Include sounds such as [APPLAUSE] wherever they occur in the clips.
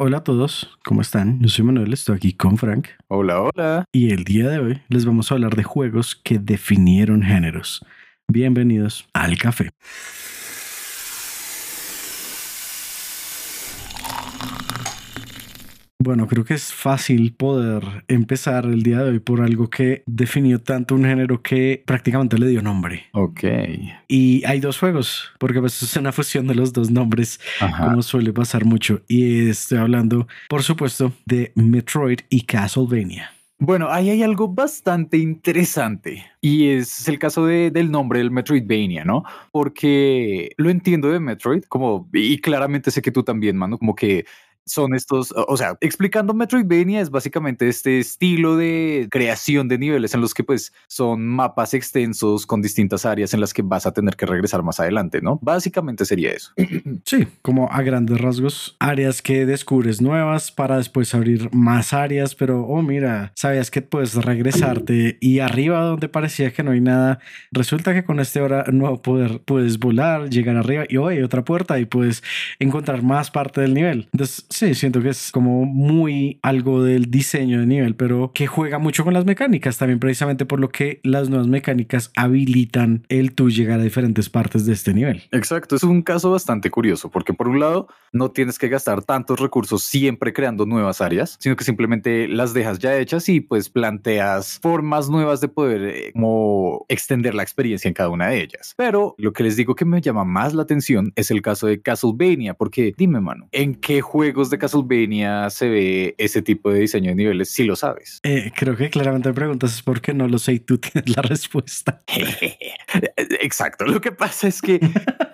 Hola a todos, ¿cómo están? Yo soy Manuel, estoy aquí con Frank. Hola, hola. Y el día de hoy les vamos a hablar de juegos que definieron géneros. Bienvenidos al café. Bueno, creo que es fácil poder empezar el día de hoy por algo que definió tanto un género que prácticamente le dio nombre. Ok. Y hay dos juegos, porque pues es una fusión de los dos nombres, como suele pasar mucho. Y estoy hablando, por supuesto, de Metroid y Castlevania. Bueno, ahí hay algo bastante interesante y es el caso del nombre del Metroidvania, ¿no? Porque lo entiendo de Metroid, como, y claramente sé que tú también, mano, como que son estos, o sea, explicando Metroidvania es básicamente este estilo de creación de niveles en los que pues son mapas extensos con distintas áreas en las que vas a tener que regresar más adelante, ¿no? Básicamente sería eso. [CLEARS THROAT] Sí, como a grandes rasgos, áreas que descubres nuevas para después abrir más áreas, pero oh mira, sabías que puedes regresarte y arriba donde parecía que no hay nada, resulta que con este hora nuevo poder puedes volar, llegar arriba y hoy hay otra puerta y puedes encontrar más parte del nivel. Entonces, Sí, siento que es como muy algo del diseño de nivel, pero que juega mucho con las mecánicas también, precisamente por lo que las nuevas mecánicas habilitan el tú llegar a diferentes partes de este nivel. Exacto, es un caso bastante curioso, porque por un lado no tienes que gastar tantos recursos siempre creando nuevas áreas, sino que simplemente las dejas ya hechas y pues planteas formas nuevas de poder eh, como extender la experiencia en cada una de ellas. Pero lo que les digo que me llama más la atención es el caso de Castlevania, porque dime, mano, ¿en qué juegos de Castlevania se ve ese tipo de diseño de niveles, si lo sabes. Eh, creo que claramente preguntas es por qué no lo sé y tú [LAUGHS] tienes la respuesta. [LAUGHS] Exacto. Lo que pasa es que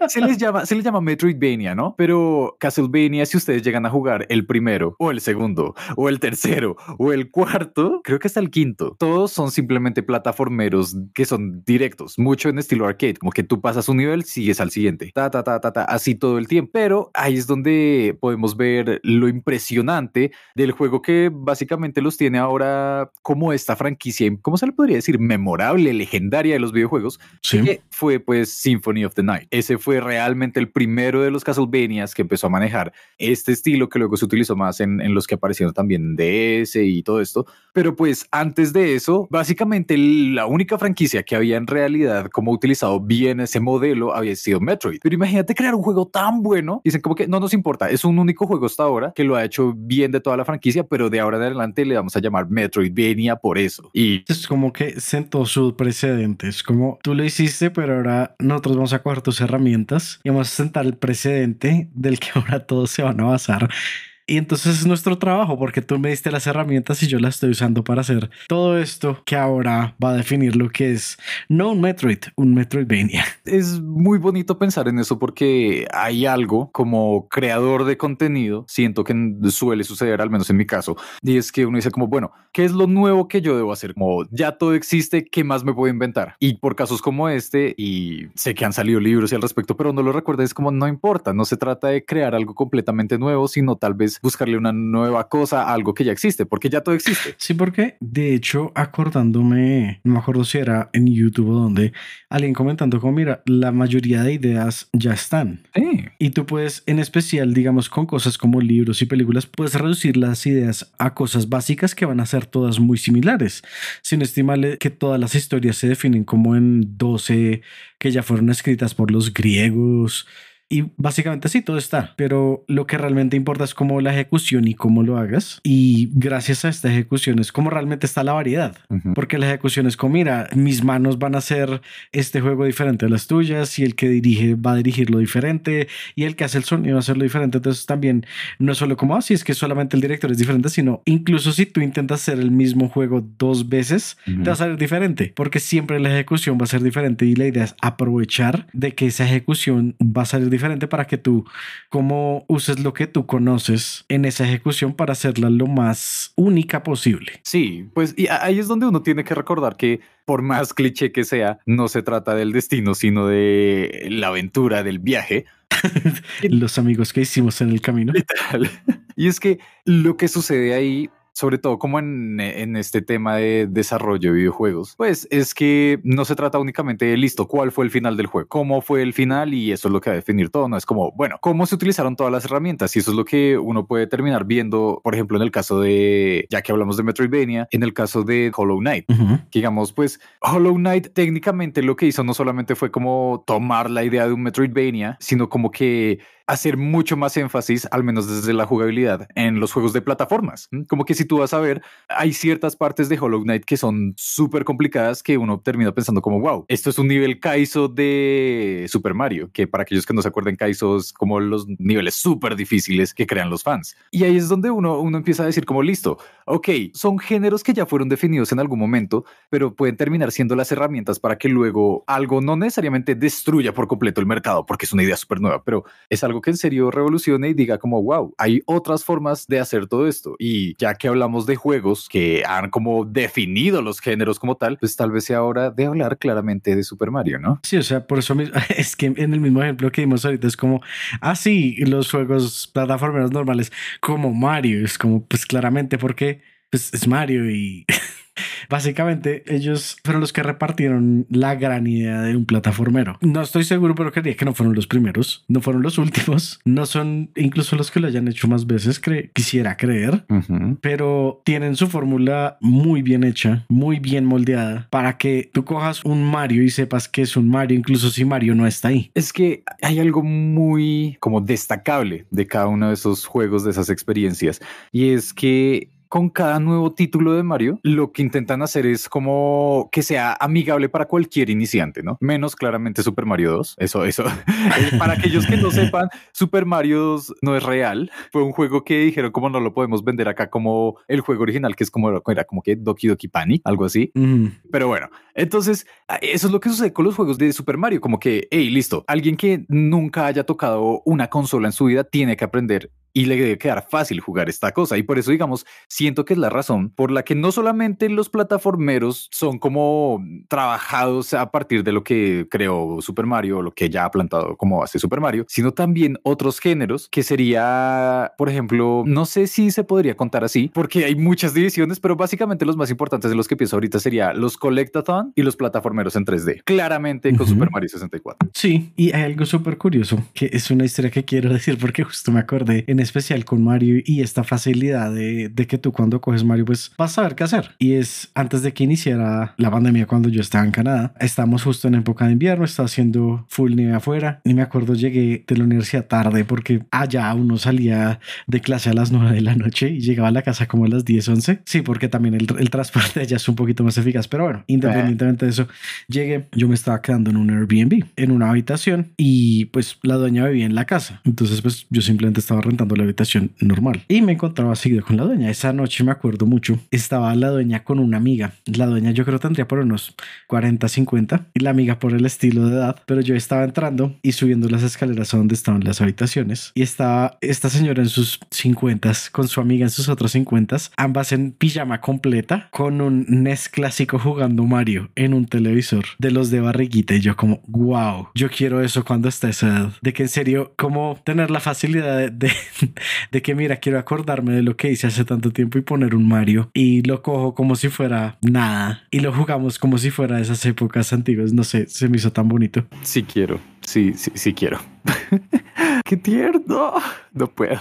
se les llama, se les llama Metroidvania, ¿no? Pero Castlevania, si ustedes llegan a jugar el primero o el segundo o el tercero o el cuarto, creo que hasta el quinto, todos son simplemente plataformeros que son directos, mucho en estilo arcade, como que tú pasas un nivel, sigues al siguiente, ta, ta, ta, ta, ta, así todo el tiempo. Pero ahí es donde podemos ver lo impresionante del juego que básicamente los tiene ahora como esta franquicia, ¿cómo se le podría decir? Memorable, legendaria de los videojuegos, sí. que fue pues Symphony of the Night. Ese fue realmente el primero de los Castlevanias que empezó a manejar este estilo que luego se utilizó más en, en los que aparecieron también DS y todo esto. Pero pues antes de eso, básicamente la única franquicia que había en realidad como utilizado bien ese modelo había sido Metroid. Pero imagínate crear un juego tan bueno. Dicen como que no nos importa, es un único juego hasta ahora que lo ha hecho bien de toda la franquicia, pero de ahora en adelante le vamos a llamar Metroidvania por eso. Y es como que sentó su precedente. Es como tú lo hiciste, pero ahora nosotros vamos a coger tus herramientas y vamos a sentar el precedente del que ahora todos se van a basar. Y entonces es nuestro trabajo porque tú me diste las herramientas y yo las estoy usando para hacer todo esto que ahora va a definir lo que es no un Metroid, un Metroidvania. Es muy bonito pensar en eso porque hay algo como creador de contenido, siento que suele suceder, al menos en mi caso, y es que uno dice como, bueno, ¿qué es lo nuevo que yo debo hacer? Como ya todo existe, ¿qué más me puedo inventar? Y por casos como este, y sé que han salido libros y al respecto, pero no lo recuerdo, es como no importa, no se trata de crear algo completamente nuevo, sino tal vez buscarle una nueva cosa a algo que ya existe, porque ya todo existe. Sí, porque de hecho, acordándome, no me acuerdo si era en YouTube o donde, alguien comentando como, mira, la mayoría de ideas ya están. Sí. Y tú puedes, en especial, digamos, con cosas como libros y películas, puedes reducir las ideas a cosas básicas que van a ser todas muy similares, sin estimarle que todas las historias se definen como en 12 que ya fueron escritas por los griegos y básicamente sí, todo está, pero lo que realmente importa es cómo la ejecución y cómo lo hagas. Y gracias a esta ejecución es como realmente está la variedad, porque la ejecución es como, mira, mis manos van a hacer este juego diferente a las tuyas y el que dirige va a dirigirlo diferente y el que hace el sonido va a hacerlo diferente. Entonces también no es solo como así, ah, es que solamente el director es diferente, sino incluso si tú intentas hacer el mismo juego dos veces, te va a salir diferente, porque siempre la ejecución va a ser diferente y la idea es aprovechar de que esa ejecución va a salir diferente para que tú, como uses lo que tú conoces en esa ejecución para hacerla lo más única posible. Sí, pues y ahí es donde uno tiene que recordar que por más cliché que sea, no se trata del destino, sino de la aventura, del viaje. [LAUGHS] Los amigos que hicimos en el camino. [LAUGHS] Y es que lo que sucede ahí sobre todo como en, en este tema de desarrollo de videojuegos, pues es que no se trata únicamente de listo, cuál fue el final del juego, cómo fue el final y eso es lo que va a definir todo, no es como, bueno, cómo se utilizaron todas las herramientas y eso es lo que uno puede terminar viendo, por ejemplo, en el caso de, ya que hablamos de Metroidvania, en el caso de Hollow Knight, digamos, pues Hollow Knight técnicamente lo que hizo no solamente fue como tomar la idea de un Metroidvania, sino como que hacer mucho más énfasis, al menos desde la jugabilidad, en los juegos de plataformas. Como que si tú vas a ver, hay ciertas partes de Hollow Knight que son súper complicadas que uno termina pensando como, wow, esto es un nivel Kaizo de Super Mario, que para aquellos que no se acuerden, Kaizo es como los niveles súper difíciles que crean los fans. Y ahí es donde uno, uno empieza a decir como, listo, ok, son géneros que ya fueron definidos en algún momento, pero pueden terminar siendo las herramientas para que luego algo no necesariamente destruya por completo el mercado, porque es una idea súper nueva, pero es algo que en serio revolucione y diga como, wow, hay otras formas de hacer todo esto. Y ya que hablamos de juegos que han como definido los géneros como tal, pues tal vez sea hora de hablar claramente de Super Mario, ¿no? Sí, o sea, por eso mismo, [LAUGHS] es que en el mismo ejemplo que dimos ahorita es como, ah, sí, los juegos plataformeros normales como Mario, es como, pues claramente porque pues, es Mario y [LAUGHS] Básicamente, ellos fueron los que repartieron la gran idea de un plataformero. No estoy seguro, pero creía que no fueron los primeros, no fueron los últimos, no son incluso los que lo hayan hecho más veces, quisiera creer, pero tienen su fórmula muy bien hecha, muy bien moldeada para que tú cojas un Mario y sepas que es un Mario, incluso si Mario no está ahí. Es que hay algo muy como destacable de cada uno de esos juegos, de esas experiencias, y es que con cada nuevo título de Mario, lo que intentan hacer es como que sea amigable para cualquier iniciante, ¿no? Menos claramente Super Mario 2. Eso, eso. [LAUGHS] Eh, para aquellos que no sepan, Super Mario 2 no es real. Fue un juego que dijeron como no lo podemos vender acá como el juego original, que es como era como que Doki Doki Panic, algo así. Pero bueno, entonces eso es lo que sucede con los juegos de Super Mario, como que, hey, listo, alguien que nunca haya tocado una consola en su vida tiene que aprender y le debe quedar fácil jugar esta cosa. Y por eso, digamos, siento que es la razón por la que no solamente los plataformeros son como trabajados a partir de lo que creó Super Mario, lo que ya ha plantado como hace Super Mario, sino también otros géneros que sería, por ejemplo, no sé si se podría contar así, porque hay muchas divisiones, pero básicamente los más importantes de los que pienso ahorita sería los Collectathon y los plataformeros en 3D. Claramente con Super Mario 64. Sí, y hay algo súper curioso, que es una historia que quiero [LAUGHS] decir porque justo me acordé en especial con Mario y esta facilidad de, de, que tú cuando coges Mario pues vas a saber qué hacer. Y es antes de que iniciara la pandemia cuando yo estaba en Canadá, estamos justo en época de invierno, estaba haciendo full nieve afuera y me acuerdo llegué de la universidad tarde porque allá uno salía de clase a las 9 de la noche y llegaba a la casa como a las 10, 11. Sí, porque también el, el transporte allá es un poquito más eficaz, pero bueno, independientemente de eso, llegué, yo me estaba quedando en un Airbnb, en una habitación y pues la dueña vivía en la casa. Entonces pues yo simplemente estaba rentando la habitación normal y me encontraba seguido con la dueña. Esa noche me acuerdo mucho, estaba la dueña con una amiga. La dueña yo creo tendría por unos 40, 50 y la amiga por el estilo de edad, pero yo estaba entrando y subiendo las escaleras a donde estaban las habitaciones y estaba esta señora en sus 50 con su amiga en sus otros 50, ambas en pijama completa con un NES clásico jugando Mario en un televisor de los de barriguita y yo como wow, yo quiero eso cuando está esa edad, de que en serio como tener la facilidad de, de [LAUGHS] que mira, quiero acordarme de lo que hice hace tanto tiempo y poner un Mario y lo cojo como si fuera nada y lo jugamos como si fuera esas épocas antiguas. No sé, se me hizo tan bonito. Sí quiero, sí, sí, sí quiero. [LAUGHS] ¡Qué tierno! No puedo.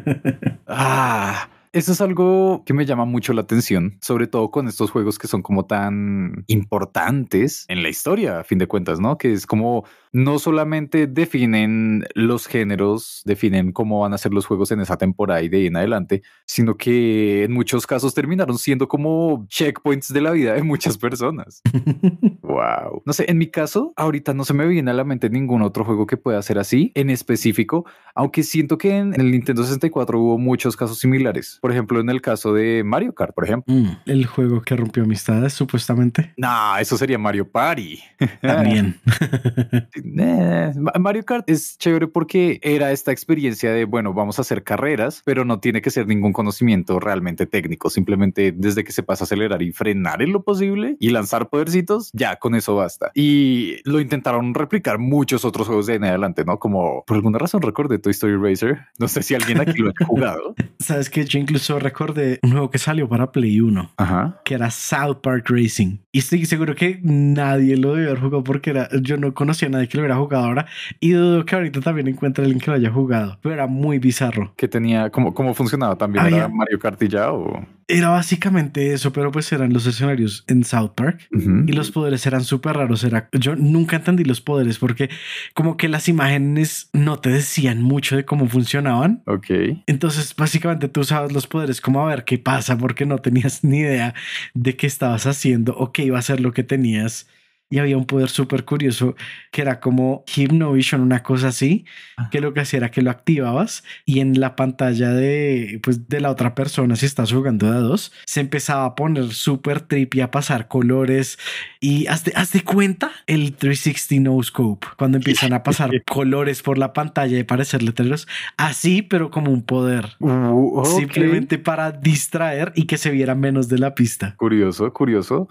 [LAUGHS] ah. Eso es algo que me llama mucho la atención, sobre todo con estos juegos que son como tan importantes en la historia, a fin de cuentas, ¿no? Que es como no solamente definen los géneros, definen cómo van a ser los juegos en esa temporada y de ahí en adelante, sino que en muchos casos terminaron siendo como checkpoints de la vida de muchas personas. [LAUGHS] wow. No sé, en mi caso, ahorita no se me viene a la mente ningún otro juego que pueda ser así en específico, aunque siento que en el Nintendo 64 hubo muchos casos similares por ejemplo, en el caso de Mario Kart, por ejemplo. Mm, el juego que rompió amistades, supuestamente. No, eso sería Mario Party. También. [LAUGHS] [LAUGHS] Eh, Mario Kart es chévere porque era esta experiencia de, bueno, vamos a hacer carreras, pero no tiene que ser ningún conocimiento realmente técnico. Simplemente desde que se pasa a acelerar y frenar en lo posible y lanzar podercitos, ya con eso basta. Y lo intentaron replicar muchos otros juegos de en adelante, ¿no? Como por alguna razón recordé Toy Story Racer. No sé si alguien aquí lo ha jugado. [LAUGHS] Sabes que yo incluso recordé un juego que salió para Play 1, Ajá. que era South Park Racing. Y estoy seguro que nadie lo debe haber jugado porque era, yo no conocía a nadie que lo hubiera jugado ahora. Y dudo que ahorita también encuentre alguien que lo haya jugado. Pero era muy bizarro. Que tenía, ¿cómo, cómo funcionaba también? Había- ¿Era Mario Kart y ya o...? Era básicamente eso, pero pues eran los escenarios en South Park. Y los poderes eran súper raros. Era, yo nunca entendí los poderes porque como que las imágenes no te decían mucho de cómo funcionaban. Ok. Entonces, básicamente tú usabas los poderes como a ver qué pasa porque no tenías ni idea de qué estabas haciendo o qué iba a ser lo que tenías. Y había un poder súper curioso que era como Hypnovision, una cosa así, que lo que hacía era que lo activabas y en la pantalla de, pues, de la otra persona, si estás jugando a dos, se empezaba a poner súper trippy, a pasar colores y hazte, hazte cuenta el 360 no scope, cuando empiezan a pasar [LAUGHS] colores por la pantalla y parecer letreros, así, pero como un poder. Uh. Simplemente para distraer y que se viera menos de la pista. Curioso, curioso.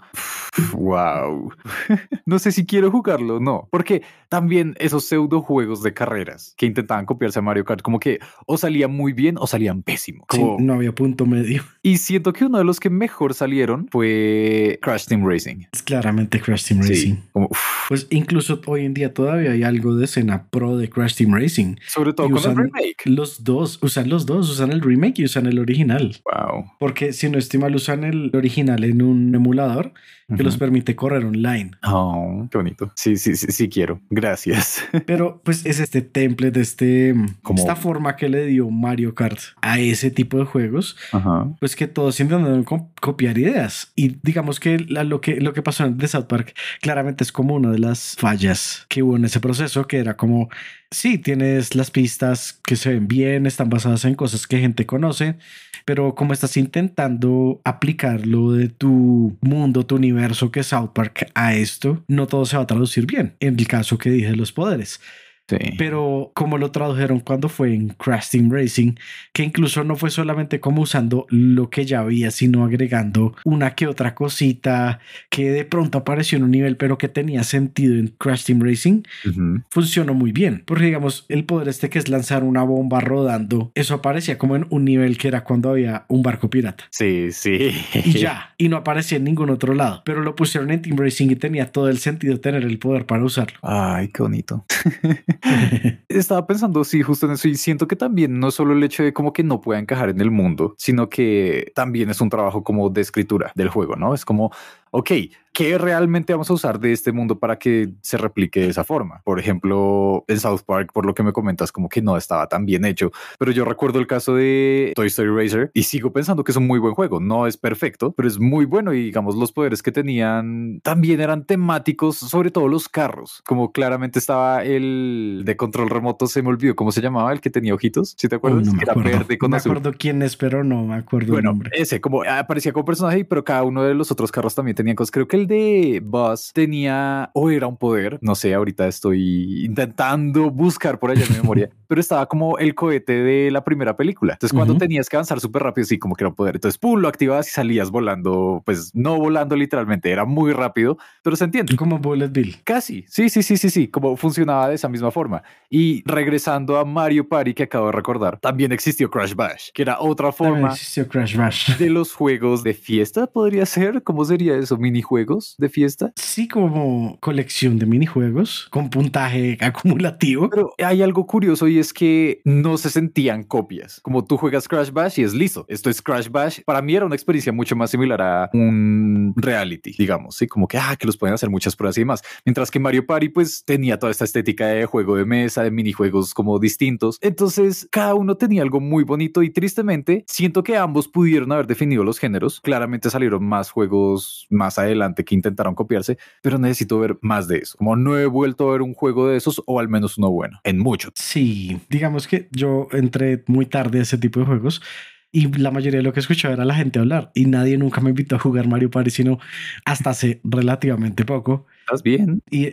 Wow. [LAUGHS] No sé si quiero jugarlo, no. Porque también esos pseudo juegos de carreras que intentaban copiarse a Mario Kart, como que o salían muy bien o salían pésimo. Sí, Como- no había punto medio. Y siento que uno de los que mejor salieron fue Crash Team Racing. Es claramente Crash Team Racing. Sí. Como, Pues incluso hoy en día todavía hay algo de escena pro de Crash Team Racing. sobre todo Y con el remake. Los dos, usan los dos, usan el remake y usan el original. Wow. Porque si no estoy mal, usan el original en un emulador que los Ujú. permite correr online. Oh, qué bonito. Sí, sí, sí, sí quiero. Gracias. [LAUGHS] Pero pues es este template, este, Como- esta forma que le dio Mario Kart a ese tipo de juegos, Ajá. pues que todos intentaron co- copiar ideas. Y digamos que la- lo, que lo que pasó en The South Park claramente es como una de las fallas que hubo en ese proceso, que era como, sí, tienes las pistas que se ven bien, están basadas en cosas que gente conoce, pero como estás intentando aplicar lo de tu mundo, tu universo que es South Park a esto, no todo se va a traducir bien. En el caso que dije los poderes. Sí. Pero como lo tradujeron cuando fue en Crash Team Racing, que incluso no fue solamente como usando lo que ya había, sino agregando una que otra cosita que de pronto apareció en un nivel, pero que tenía sentido en Crash Team Racing, funcionó muy bien. Porque digamos, el poder este que es lanzar una bomba rodando, eso aparecía como en un nivel que era cuando había un barco pirata. Sí, sí. Y ya, y no aparecía en ningún otro lado, pero lo pusieron en Team Racing y tenía todo el sentido tener el poder para usarlo. Ay, qué bonito. [LAUGHS] [LAUGHS] Estaba pensando, sí, justo en eso, y siento que también no solo el hecho de como que no pueda encajar en el mundo, sino que también es un trabajo como de escritura del juego, ¿no? Es como, ok, ¿qué realmente vamos a usar de este mundo para que se replique de esa forma? Por ejemplo, en South Park, por lo que me comentas, como que no estaba tan bien hecho, pero yo recuerdo el caso de Toy Story Racer y sigo pensando que es un muy buen juego, no es perfecto, pero es muy bueno y digamos los poderes que tenían también eran temáticos, sobre todo los carros, como claramente estaba el de control remoto, se me olvidó cómo se llamaba, el que tenía ojitos, si te acuerdas? No me Que era acuerdo. verde con me azul. acuerdo quién es, pero no me acuerdo el Bueno, nombre. ese como aparecía como personaje, pero cada uno de los otros carros también tenían cosas. Creo que el de Buzz tenía o era un poder, no sé, ahorita estoy intentando buscar por allá en mi memoria, [LAUGHS] pero estaba como el cohete de la primera película. Entonces, cuando Ujú. tenías que avanzar súper rápido, sí, como que era un poder. Entonces, pum, lo activabas y salías volando, pues no volando literalmente, era muy rápido, pero se entiende. Como Bullet Bill. Casi, sí, sí, sí, sí, sí, como funcionaba de esa misma forma. Y regresando a Mario Party que acabo de recordar, también existió Crash Bash, que era otra forma existió Crash Bash. de los juegos de fiesta, podría ser. ¿Cómo sería eso? ¿Minijuegos de fiesta? Sí, como colección de minijuegos con puntaje acumulativo. Pero hay algo curioso y es que no se sentían copias. Como tú juegas Crash Bash y es listo. Esto es Crash Bash. Para mí era una experiencia mucho más similar a un reality, digamos. Sí, como que, ah, que los pueden hacer muchas pruebas y demás. Mientras que Mario Party, pues tenía toda esta estética de juego de mesa, de minijuegos como distintos. Entonces, cada uno tenía algo muy bonito y tristemente siento que ambos pudieron haber definido los géneros. Claramente salieron más juegos más adelante que intentaron copiarse, pero necesito ver más de eso. Como no he vuelto a ver un juego de esos o al menos uno bueno en mucho. Sí, digamos que yo entré muy tarde a ese tipo de juegos y la mayoría de lo que escuchaba era la gente hablar y nadie nunca me invitó a jugar Mario Party, sino hasta hace relativamente poco. ¿Estás bien? Y,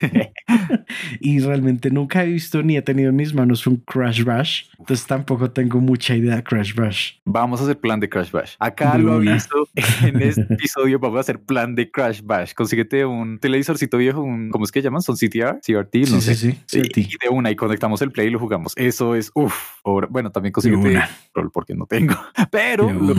[LAUGHS] y realmente nunca he visto ni he tenido en mis manos un Crash Bash. Entonces tampoco tengo mucha idea de Crash Bash. Vamos a hacer plan de Crash Bash. Acá lo aviso [LAUGHS] en este episodio. Vamos a hacer plan de Crash Bash. Consíguete un televisorcito viejo, un, ¿cómo es que llaman? Son CTR, CRT, no sí, sé. Sí, sí, y, y, de una y conectamos el play y lo jugamos. Eso es, uff. Bueno, también consíguete rol porque no tengo, [LAUGHS] pero lo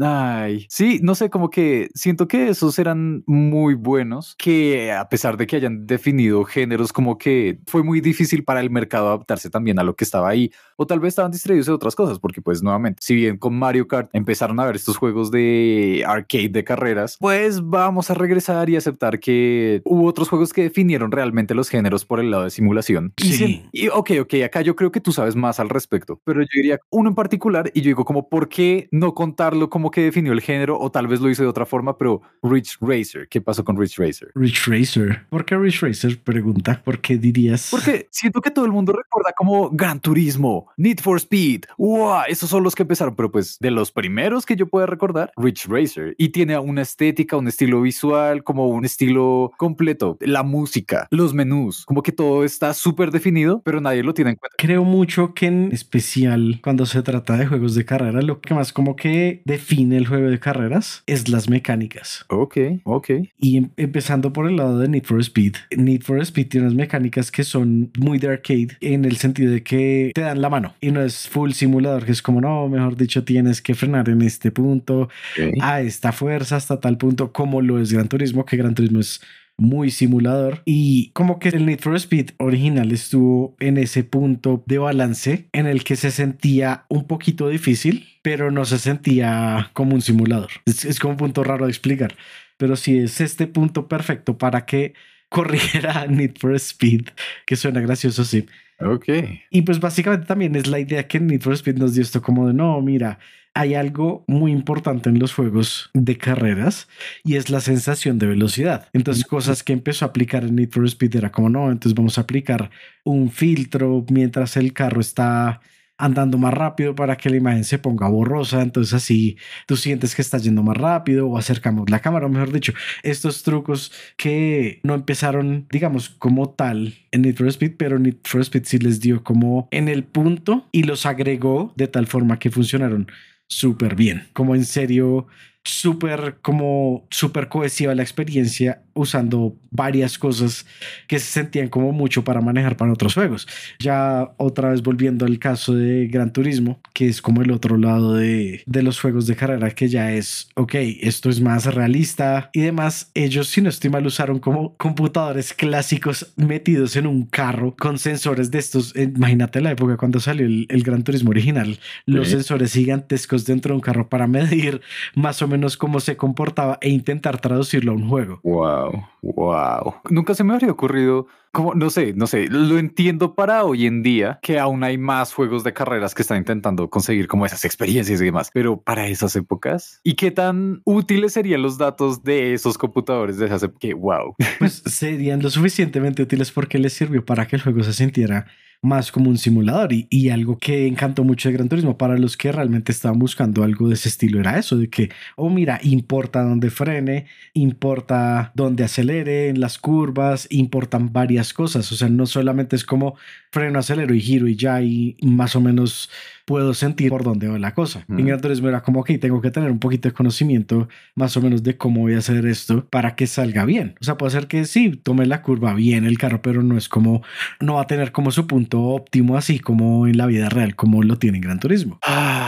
Ay, sí, no sé, como que siento que esos eran muy buenos, que a pesar de que hayan definido géneros, como que fue muy difícil para el mercado adaptarse también a lo que estaba ahí, o tal vez estaban distraídos de otras cosas, porque pues nuevamente, si bien con Mario Kart empezaron a ver estos juegos de arcade de carreras, pues vamos a regresar y aceptar que hubo otros juegos que definieron realmente los géneros por el lado de simulación. Sí. Y, y ok, ok, acá yo creo que tú sabes más al respecto, pero yo diría uno en particular y yo digo como, ¿por qué no contarlo como que definió el género o tal vez lo hizo de otra forma, pero Rich Racer, ¿qué pasó con Rich Racer? Rich Racer, ¿por qué Rich Racer? Pregunta, ¿por qué dirías? Porque siento que todo el mundo recuerda como Gran Turismo, Need for Speed, wow, esos son los que empezaron, pero pues de los primeros que yo pueda recordar, Rich Racer, y tiene una estética, un estilo visual, como un estilo completo, la música, los menús, como que todo está súper definido, pero nadie lo tiene en cuenta. Creo mucho que en especial cuando se trata de juegos de carrera, lo que más como que define el juego de carreras es las mecánicas. Ok, ok. Y em empezando por el lado de Need for Speed. Need for Speed tiene unas mecánicas que son muy de arcade en el sentido de que te dan la mano y no es full simulador, que es como, no, mejor dicho, tienes que frenar en este punto, okay. a esta fuerza, hasta tal punto, como lo es Gran Turismo, que Gran Turismo es muy simulador y como que el Need for Speed original estuvo en ese punto de balance en el que se sentía un poquito difícil, pero no se sentía como un simulador. Es, es como un punto raro de explicar, pero sí es este punto perfecto para que [LAUGHS] corriera Need for Speed, que suena gracioso, sí. Ok. Y pues básicamente también es la idea que Need for Speed nos dio esto como de no, mira, hay algo muy importante en los juegos de carreras y es la sensación de velocidad. Entonces, cosas que empezó a aplicar en Need for Speed era como no, entonces vamos a aplicar un filtro mientras el carro está andando más rápido para que la imagen se ponga borrosa. Entonces así tú sientes que estás yendo más rápido o acercamos la cámara, o mejor dicho, estos trucos que no empezaron, digamos, como tal en Need for Speed, pero Need for Speed sí les dio como en el punto y los agregó de tal forma que funcionaron súper bien, como en serio súper como súper cohesiva la experiencia usando varias cosas que se sentían como mucho para manejar para otros juegos. Ya otra vez volviendo al caso de Gran Turismo, que es como el otro lado de, de los juegos de carrera, que ya es, ok, esto es más realista y demás. Ellos, si no estoy mal, usaron como computadores clásicos metidos en un carro con sensores de estos. Imagínate la época cuando salió el, el Gran Turismo original, los Sí. sensores gigantescos dentro de un carro para [LAUGHS] medir más o menos cómo se comportaba e intentar traducirlo a un juego. Wow, wow. Nunca se me habría ocurrido, como, no sé, no sé, lo entiendo para hoy en día que aún hay más juegos de carreras que están intentando conseguir como esas experiencias y demás, pero para esas épocas, ¿y qué tan útiles serían los datos de esos computadores de esas épocas? Que wow. Pues serían lo suficientemente útiles porque les sirvió para que el juego se sintiera más como un simulador. Y, y algo que encantó mucho de Gran Turismo para los que realmente estaban buscando algo de ese estilo era eso de que, oh mira, importa dónde frene, importa dónde acelere en las curvas, importan varias cosas, o sea, no solamente es como freno, acelero y giro y ya y más o menos puedo sentir por dónde va la cosa. Mm. En Gran Turismo era como, ok, tengo que tener un poquito de conocimiento más o menos de cómo voy a hacer esto para que salga bien. O sea, puede ser que sí, tome la curva bien el carro, pero no es como, no va a tener como su punto óptimo así como en la vida real, como lo tiene en Gran Turismo.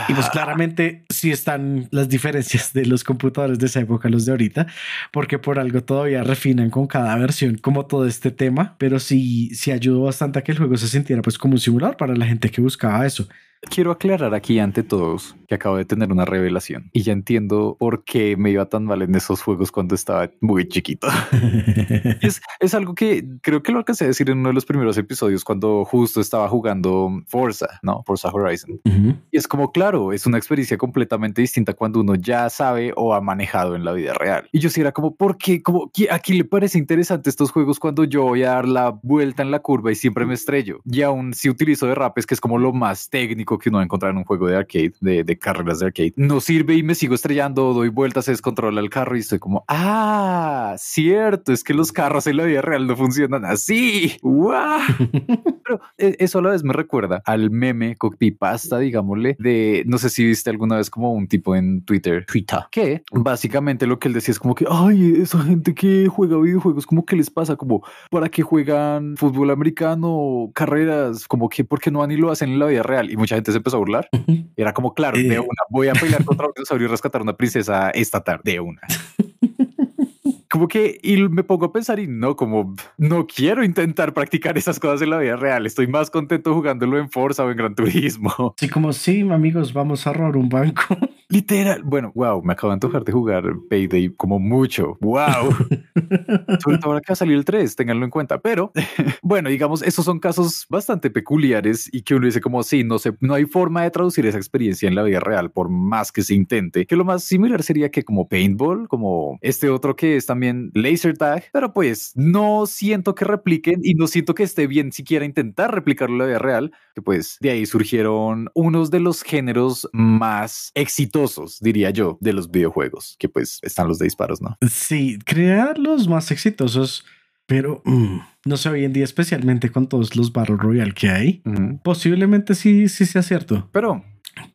Y pues claramente sí están las diferencias de los computadores de esa época a los de ahorita, porque por algo todavía refinan con cada versión como todo este tema, pero sí, sí ayudó bastante a que el juego se sintiera pues como un simulador para la gente que buscaba eso. Quiero aclarar aquí ante todos que acabo de tener una revelación y ya entiendo por qué me iba tan mal en esos juegos cuando estaba muy chiquito. [LAUGHS] es, es algo que creo que lo alcancé a decir en uno de los primeros episodios cuando justo estaba jugando Forza, ¿no? Forza Horizon. Ujú. Y es como, claro, es una experiencia completamente distinta cuando uno ya sabe o ha manejado en la vida real. Y yo sí era como, ¿por qué? Como, ¿qui- ¿A quién le parece interesante estos juegos cuando yo voy a dar la vuelta en la curva y siempre me estrello? Y aún si utilizo derrapes, que es como lo más técnico que uno va a encontrar en un juego de arcade, de, de carreras de arcade. No sirve y me sigo estrellando, doy vueltas, se descontrola el carro y estoy como, ah, cierto, es que los carros en la vida real no funcionan así. ¡Wow! [LAUGHS] Pero eh, eso a la vez me recuerda al meme pasta, digámosle, de no sé si viste alguna vez como un tipo en Twitter, Twitter, que básicamente lo que él decía es como que, ay, esa gente que juega videojuegos, como que les pasa, como para que juegan fútbol americano, carreras, como que porque no van y lo hacen en la vida real. Y mucha gente se empezó a burlar. Era como, claro, de eh. una, voy a pelear contra un dinosaurio y rescatar a una princesa esta tarde, de una. [LAUGHS] como que y me pongo a pensar y no, como no quiero intentar practicar esas cosas en la vida real. Estoy más contento jugándolo en Forza o en Gran Turismo. Sí, como sí, amigos, vamos a robar un banco. Literal. Bueno, wow, me acabo de antojar de jugar Payday como mucho. Wow. [LAUGHS] Sobre todo ahora que va a salir el 3, ténganlo en cuenta. Pero [LAUGHS] bueno, digamos, esos son casos bastante peculiares y que uno dice como sí, no sé, no hay forma de traducir esa experiencia en la vida real por más que se intente. Que lo más similar sería que como paintball, como este otro que es también laser tag, pero pues no siento que repliquen y no siento que esté bien siquiera intentar replicarlo en la vida real, que pues de ahí surgieron unos de los géneros más exitosos diría yo, de los videojuegos, que pues están los de disparos, ¿no? Sí, crear los más exitosos, pero mm, no sé, hoy en día, especialmente con todos los Battle Royale que hay, posiblemente sí, sí sea cierto. Pero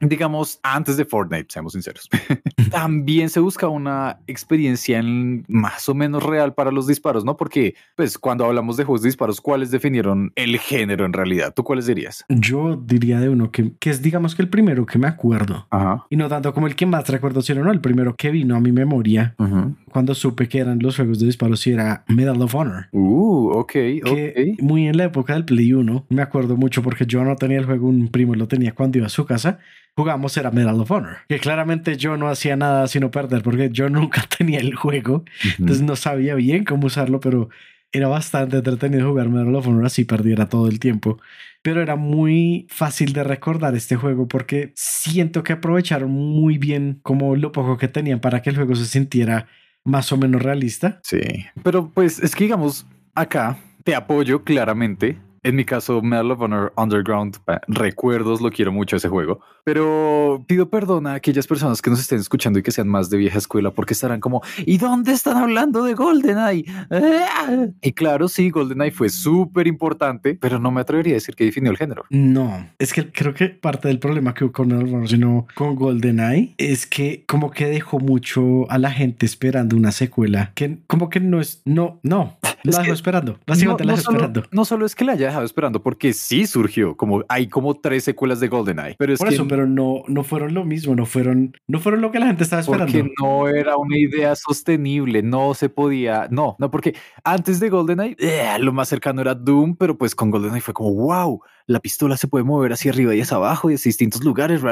digamos, antes de Fortnite, seamos sinceros, [LAUGHS] también se busca una experiencia más o menos real para los disparos, ¿no? Porque, pues, cuando hablamos de juegos de disparos, ¿cuáles definieron el género en realidad? ¿Tú cuáles dirías? Yo diría de uno que, que es, digamos que el primero que me acuerdo. Ajá. Y no tanto como el que más recuerdo, sino no, el primero que vino a mi memoria cuando supe que eran los juegos de disparos y era Medal of Honor. Uh, ok, que Muy en la época del Play 1, me acuerdo mucho porque yo no tenía el juego, un primo lo tenía cuando iba a su casa jugamos era Medal of Honor, que claramente yo no hacía nada sino perder porque yo nunca [LAUGHS] tenía el juego, entonces no sabía bien cómo usarlo, pero era bastante entretenido jugar Medal of Honor así perdiera todo el tiempo. Pero era muy fácil de recordar este juego porque siento que aprovecharon muy bien como lo poco que tenían para que el juego se sintiera más o menos realista. Sí, pero pues es que digamos, acá te apoyo claramente en mi caso, Medal of Honor Underground, recuerdos, lo quiero mucho ese juego, pero pido perdón a aquellas personas que nos estén escuchando y que sean más de vieja escuela porque estarán como, ¿y dónde están hablando de GoldenEye? ¡Ah! Y claro, sí, GoldenEye fue súper importante, pero no me atrevería a decir que definió el género. No, es que creo que parte del problema que hubo con Medal of sino con GoldenEye, es que como que dejó mucho a la gente esperando una secuela que como que no es, no, no, la dejó esperando, básicamente la dejó esperando. No solo es que la haya dejado esperando porque sí surgió, como hay como tres secuelas de GoldenEye. Pero es Por que eso, pero no, no fueron lo mismo, no fueron, no fueron lo que la gente estaba esperando. Porque no era una idea sostenible, no se podía, no, no, porque antes de GoldenEye, eh, lo más cercano era Doom, pero pues con GoldenEye fue como, wow, la pistola se puede mover hacia arriba y hacia abajo y hacia distintos lugares,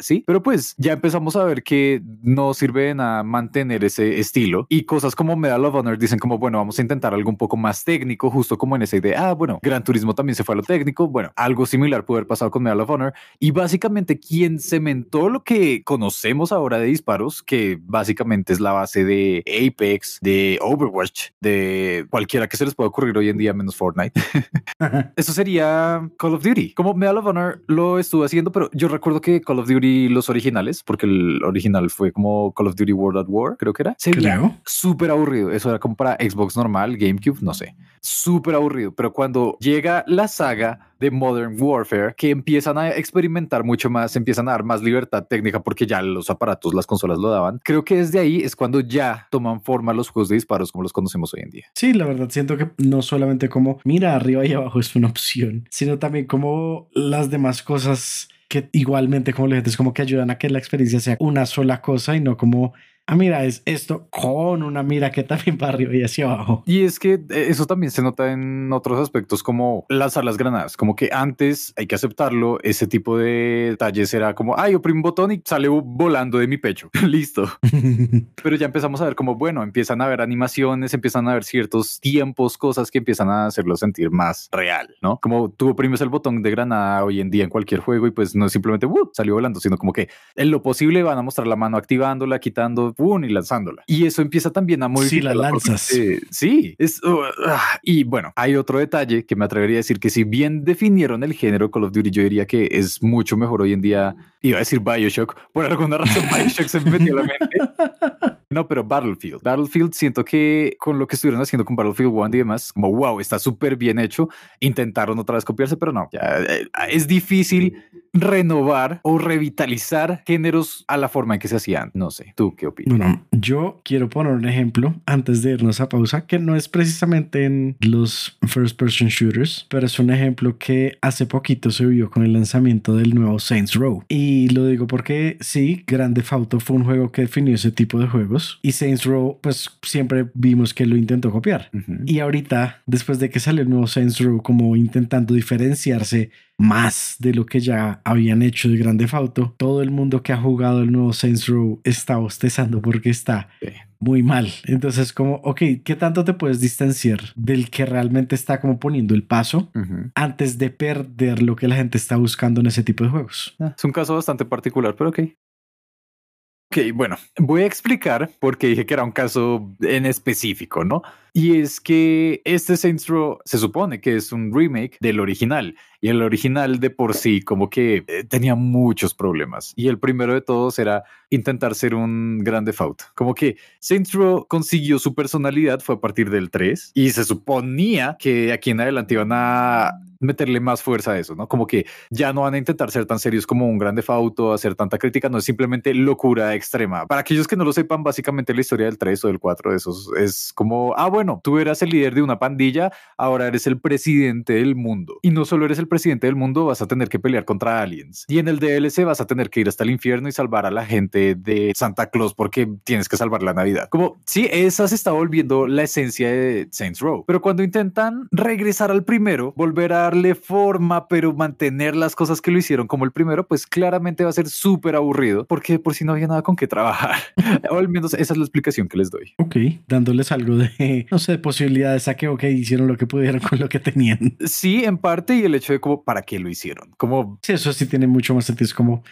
sí, pero pues ya empezamos a ver que no sirven a mantener ese estilo y cosas como Medal of Honor dicen como, bueno, vamos a intentar algo un poco más técnico, justo como en esa idea, ah, bueno, Gran Turismo también se fue a lo técnico, bueno, algo similar pudo haber pasado con Medal of Honor y básicamente quien cementó lo que conocemos ahora de disparos, que básicamente es la base de Apex, de Overwatch, de cualquiera que se les pueda ocurrir hoy en día menos Fortnite. [LAUGHS] Eso sería Call of Duty. Como Medal of Honor lo estuve haciendo, pero yo recuerdo que Call of Duty, los originales, porque el original fue como Call of Duty World at War, creo que era. Se súper aburrido. Eso era como para Xbox normal, No sé. Súper aburrido. Pero cuando llega la saga de Modern Warfare, que empiezan a experimentar mucho más, empiezan a dar más libertad técnica porque ya los aparatos, las consolas lo daban. Creo que desde ahí es cuando ya toman forma los juegos de disparos como los conocemos hoy en día. Sí, la verdad, siento que no solamente como mira arriba y abajo es una opción, sino también como las demás cosas que igualmente, como le dices, como que ayudan a que la experiencia sea una sola cosa y no como ah, mira, es esto con una mira que también para arriba y hacia abajo. Y es que eh, eso también se nota en otros aspectos como lanzar las granadas, como que antes hay que aceptarlo, ese tipo de detalles era como, ay, oprimo un botón y sale volando de mi pecho, [LAUGHS] listo. [LAUGHS] Pero ya empezamos a ver como, bueno, empiezan a ver animaciones, empiezan a ver ciertos tiempos, cosas que empiezan a hacerlo sentir más real, ¿no? Como tú oprimes el botón de granada hoy en día en cualquier juego y pues no es simplemente, uh, salió volando, sino como que en lo posible van a mostrar la mano activándola, quitando, pum, y lanzándola. Y eso empieza también a modificar. Sí, la lanzas. sí, es, uh, ah, y bueno, hay otro detalle que me atrevería a decir que si bien definieron el género Call of Duty, yo diría que es mucho mejor hoy en día. Iba a decir Bioshock, por alguna razón Bioshock se me metió a la mente. [LAUGHS] No, pero Battlefield. Battlefield siento que con lo que estuvieron haciendo con Battlefield 1 y demás, como wow, está súper bien hecho. Intentaron otra vez copiarse, pero no, ya, eh, es difícil renovar o revitalizar géneros a la forma en que se hacían. No sé, ¿tú qué opinas? Bueno, yo quiero poner un ejemplo antes de irnos a pausa, que no es precisamente en los first person shooters, pero es un ejemplo que hace poquito se vio con el lanzamiento del nuevo Saints Row. Y lo digo porque sí, Grande Auto fue un juego que definió ese tipo de juegos y Saints Row pues siempre vimos que lo intentó copiar. Y ahorita, después de que salió el nuevo Saints Row como intentando diferenciarse más de lo que ya habían hecho de Grande Auto, todo el mundo que ha jugado el nuevo Saints Row está bostezando porque está muy mal. Entonces, como, ok, ¿qué tanto te puedes distanciar del que realmente está como poniendo el paso antes de perder lo que la gente está buscando en ese tipo de juegos? Ah, es un caso bastante particular, pero ok. Ok, bueno, voy a explicar por qué dije que era un caso en específico, ¿no? Y es que este Saints Row se supone que es un remake del original y el original de por sí como que eh, tenía muchos problemas. Y el primero de todos era intentar ser un grande Auto. Como que Saints Row consiguió su personalidad fue a partir del 3 y se suponía que aquí en adelante iban a meterle más fuerza a eso, ¿no? Como que ya no van a intentar ser tan serios como un grande Auto, hacer tanta crítica, no es simplemente locura extrema. Para aquellos que no lo sepan, básicamente la historia del 3 o del 4 de esos es como, ah, bueno, tú eras el líder de una pandilla, ahora eres el presidente del mundo. Y no solo eres el presidente del mundo, vas a tener que pelear contra aliens. Y en el DLC vas a tener que ir hasta el infierno y salvar a la gente de Santa Claus porque tienes que salvar la Navidad. Como, sí, esa se está volviendo la esencia de Saints Row. Pero cuando intentan regresar al primero, volver a darle forma, pero mantener las cosas que lo hicieron como el primero, pues claramente va a ser súper aburrido porque por si no había nada con qué trabajar. [LAUGHS] o al menos esa es la explicación que les doy. Ok, dándoles algo de, no sé, posibilidades a que, ok, hicieron lo que pudieron con lo que tenían. Sí, en parte, y el hecho de como, ¿para qué lo hicieron? Como... Sí, eso sí tiene mucho más sentido. Es como,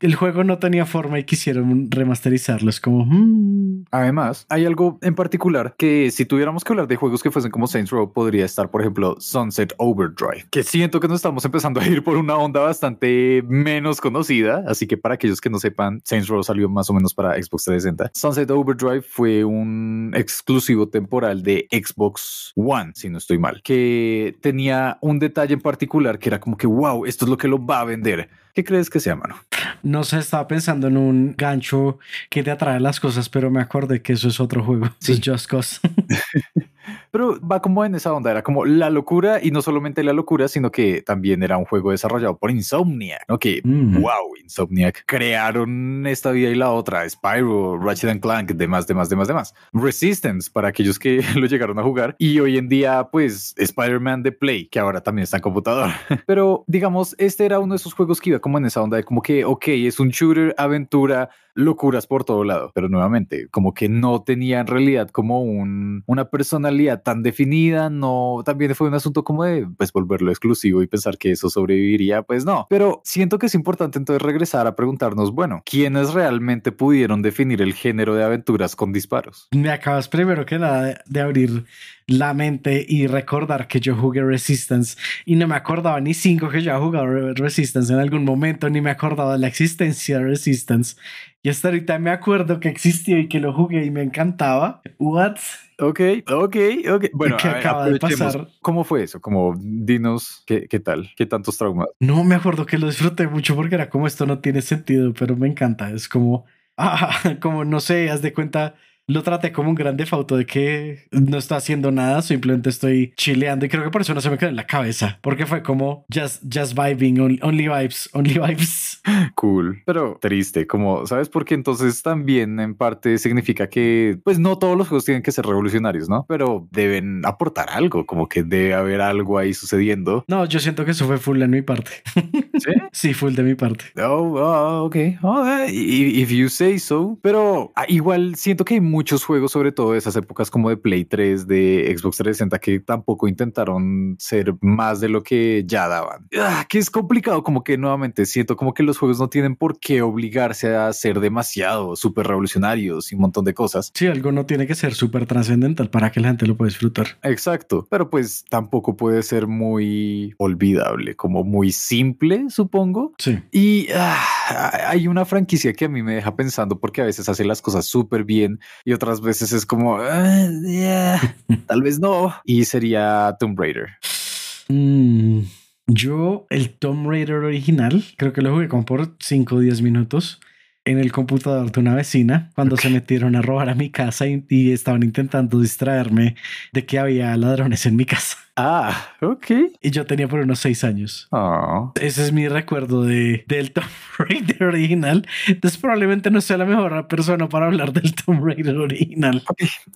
el juego no tenía forma y quisieron remasterizarlo. Es como... Hmm. Además, hay algo en particular que si tuviéramos que hablar de juegos que fuesen como Saints Row, podría estar, por ejemplo, Sunset Overdrive, que siento que nos estamos empezando a ir por una onda bastante menos conocida. Así que para aquellos que no sepan, Saints Row salió más o menos para Xbox 360. Sunset Overdrive fue un exclusivo temporal de Xbox One, si no estoy mal, que tenía un detalle en particular que era como que, wow, esto es lo que lo va a vender. ¿Qué crees que sea, mano? No sé, estaba pensando en un gancho que te atrae las cosas, pero me acordé que eso es otro juego. Sí. Es Just Cause. [LAUGHS] Pero va como en esa onda, era como la locura y no solamente la locura, sino que también era un juego desarrollado por Insomniac, ¿no? Que, wow, Insomniac crearon esta vida y la otra, Spyro, Ratchet Clank, demás, demás, demás, demás. Resistance, para aquellos que [LAUGHS] lo llegaron a jugar. Y hoy en día, pues, Spider-Man de Play, que ahora también está en computador. [LAUGHS] Pero, digamos, este era uno de esos juegos que iba como en esa onda de como que, ok, es un shooter, aventura, locuras por todo lado. Pero nuevamente, como que no tenía en realidad como un, una personalidad tan definida, no, también fue un asunto como de, pues, volverlo exclusivo y pensar que eso sobreviviría, pues no. Pero siento que es importante entonces regresar a preguntarnos, bueno, ¿quiénes realmente pudieron definir el género de aventuras con disparos? Me acabas primero que nada de abrir la mente y recordar que yo jugué Resistance y no me acordaba ni cinco que yo había jugado Resistance en algún momento, ni me acordaba de la existencia de Resistance. Y hasta ahorita me acuerdo que existió y que lo jugué y me encantaba. What? Ok, ok, ok. Bueno, ¿qué acaba de pasar? ¿Cómo fue eso? Como dinos qué, qué tal, qué tantos traumas. No me acuerdo que lo disfruté mucho porque era como esto no tiene sentido, pero me encanta. Es como, [LAUGHS] ah, como no sé, haz de cuenta lo traté como un grande fauto de que no está haciendo nada, simplemente estoy chileando y creo que por eso no se me quedó en la cabeza, porque fue como just, just vibing, only, vibes, only vibes. [LAUGHS] Cool, pero triste, como, ¿sabes? Porque entonces también en parte significa que, pues no todos los juegos tienen que ser revolucionarios, ¿no? Pero deben aportar algo, como que debe haber algo ahí sucediendo. No, yo siento que eso fue full en mi parte. [LAUGHS] ¿Sí? Sí, fue el de mi parte. Oh, oh, ok. Oh, i- if you say so. Pero ah, igual siento que hay muchos juegos, sobre todo de esas épocas como de Play 3, de Xbox 360, que tampoco intentaron ser más de lo que ya daban. Ah, que es complicado, como que nuevamente siento como que los juegos no tienen por qué obligarse a ser demasiado súper revolucionarios y un montón de cosas. Sí, algo no tiene que ser súper trascendental para que la gente lo pueda disfrutar. Exacto, pero pues tampoco puede ser muy olvidable, como muy simple, supongo. Sí. Y ah, hay una franquicia que a mí me deja pensando porque a veces hace las cosas súper bien y otras veces es como, "Ah, yeah, [LAUGHS] tal vez no. Y sería Tomb Raider. Mm, yo, el Tomb Raider original, creo que lo jugué como por 5 o 10 minutos en el computador de una vecina cuando se metieron a robar a mi casa y, y estaban intentando distraerme de que había ladrones en mi casa. Ah, ok. Y yo tenía por unos 6 años. Oh. Ese es mi recuerdo de, del [LAUGHS] Tomb Raider original. Entonces probablemente no sea la mejor persona para hablar del Tomb Raider original.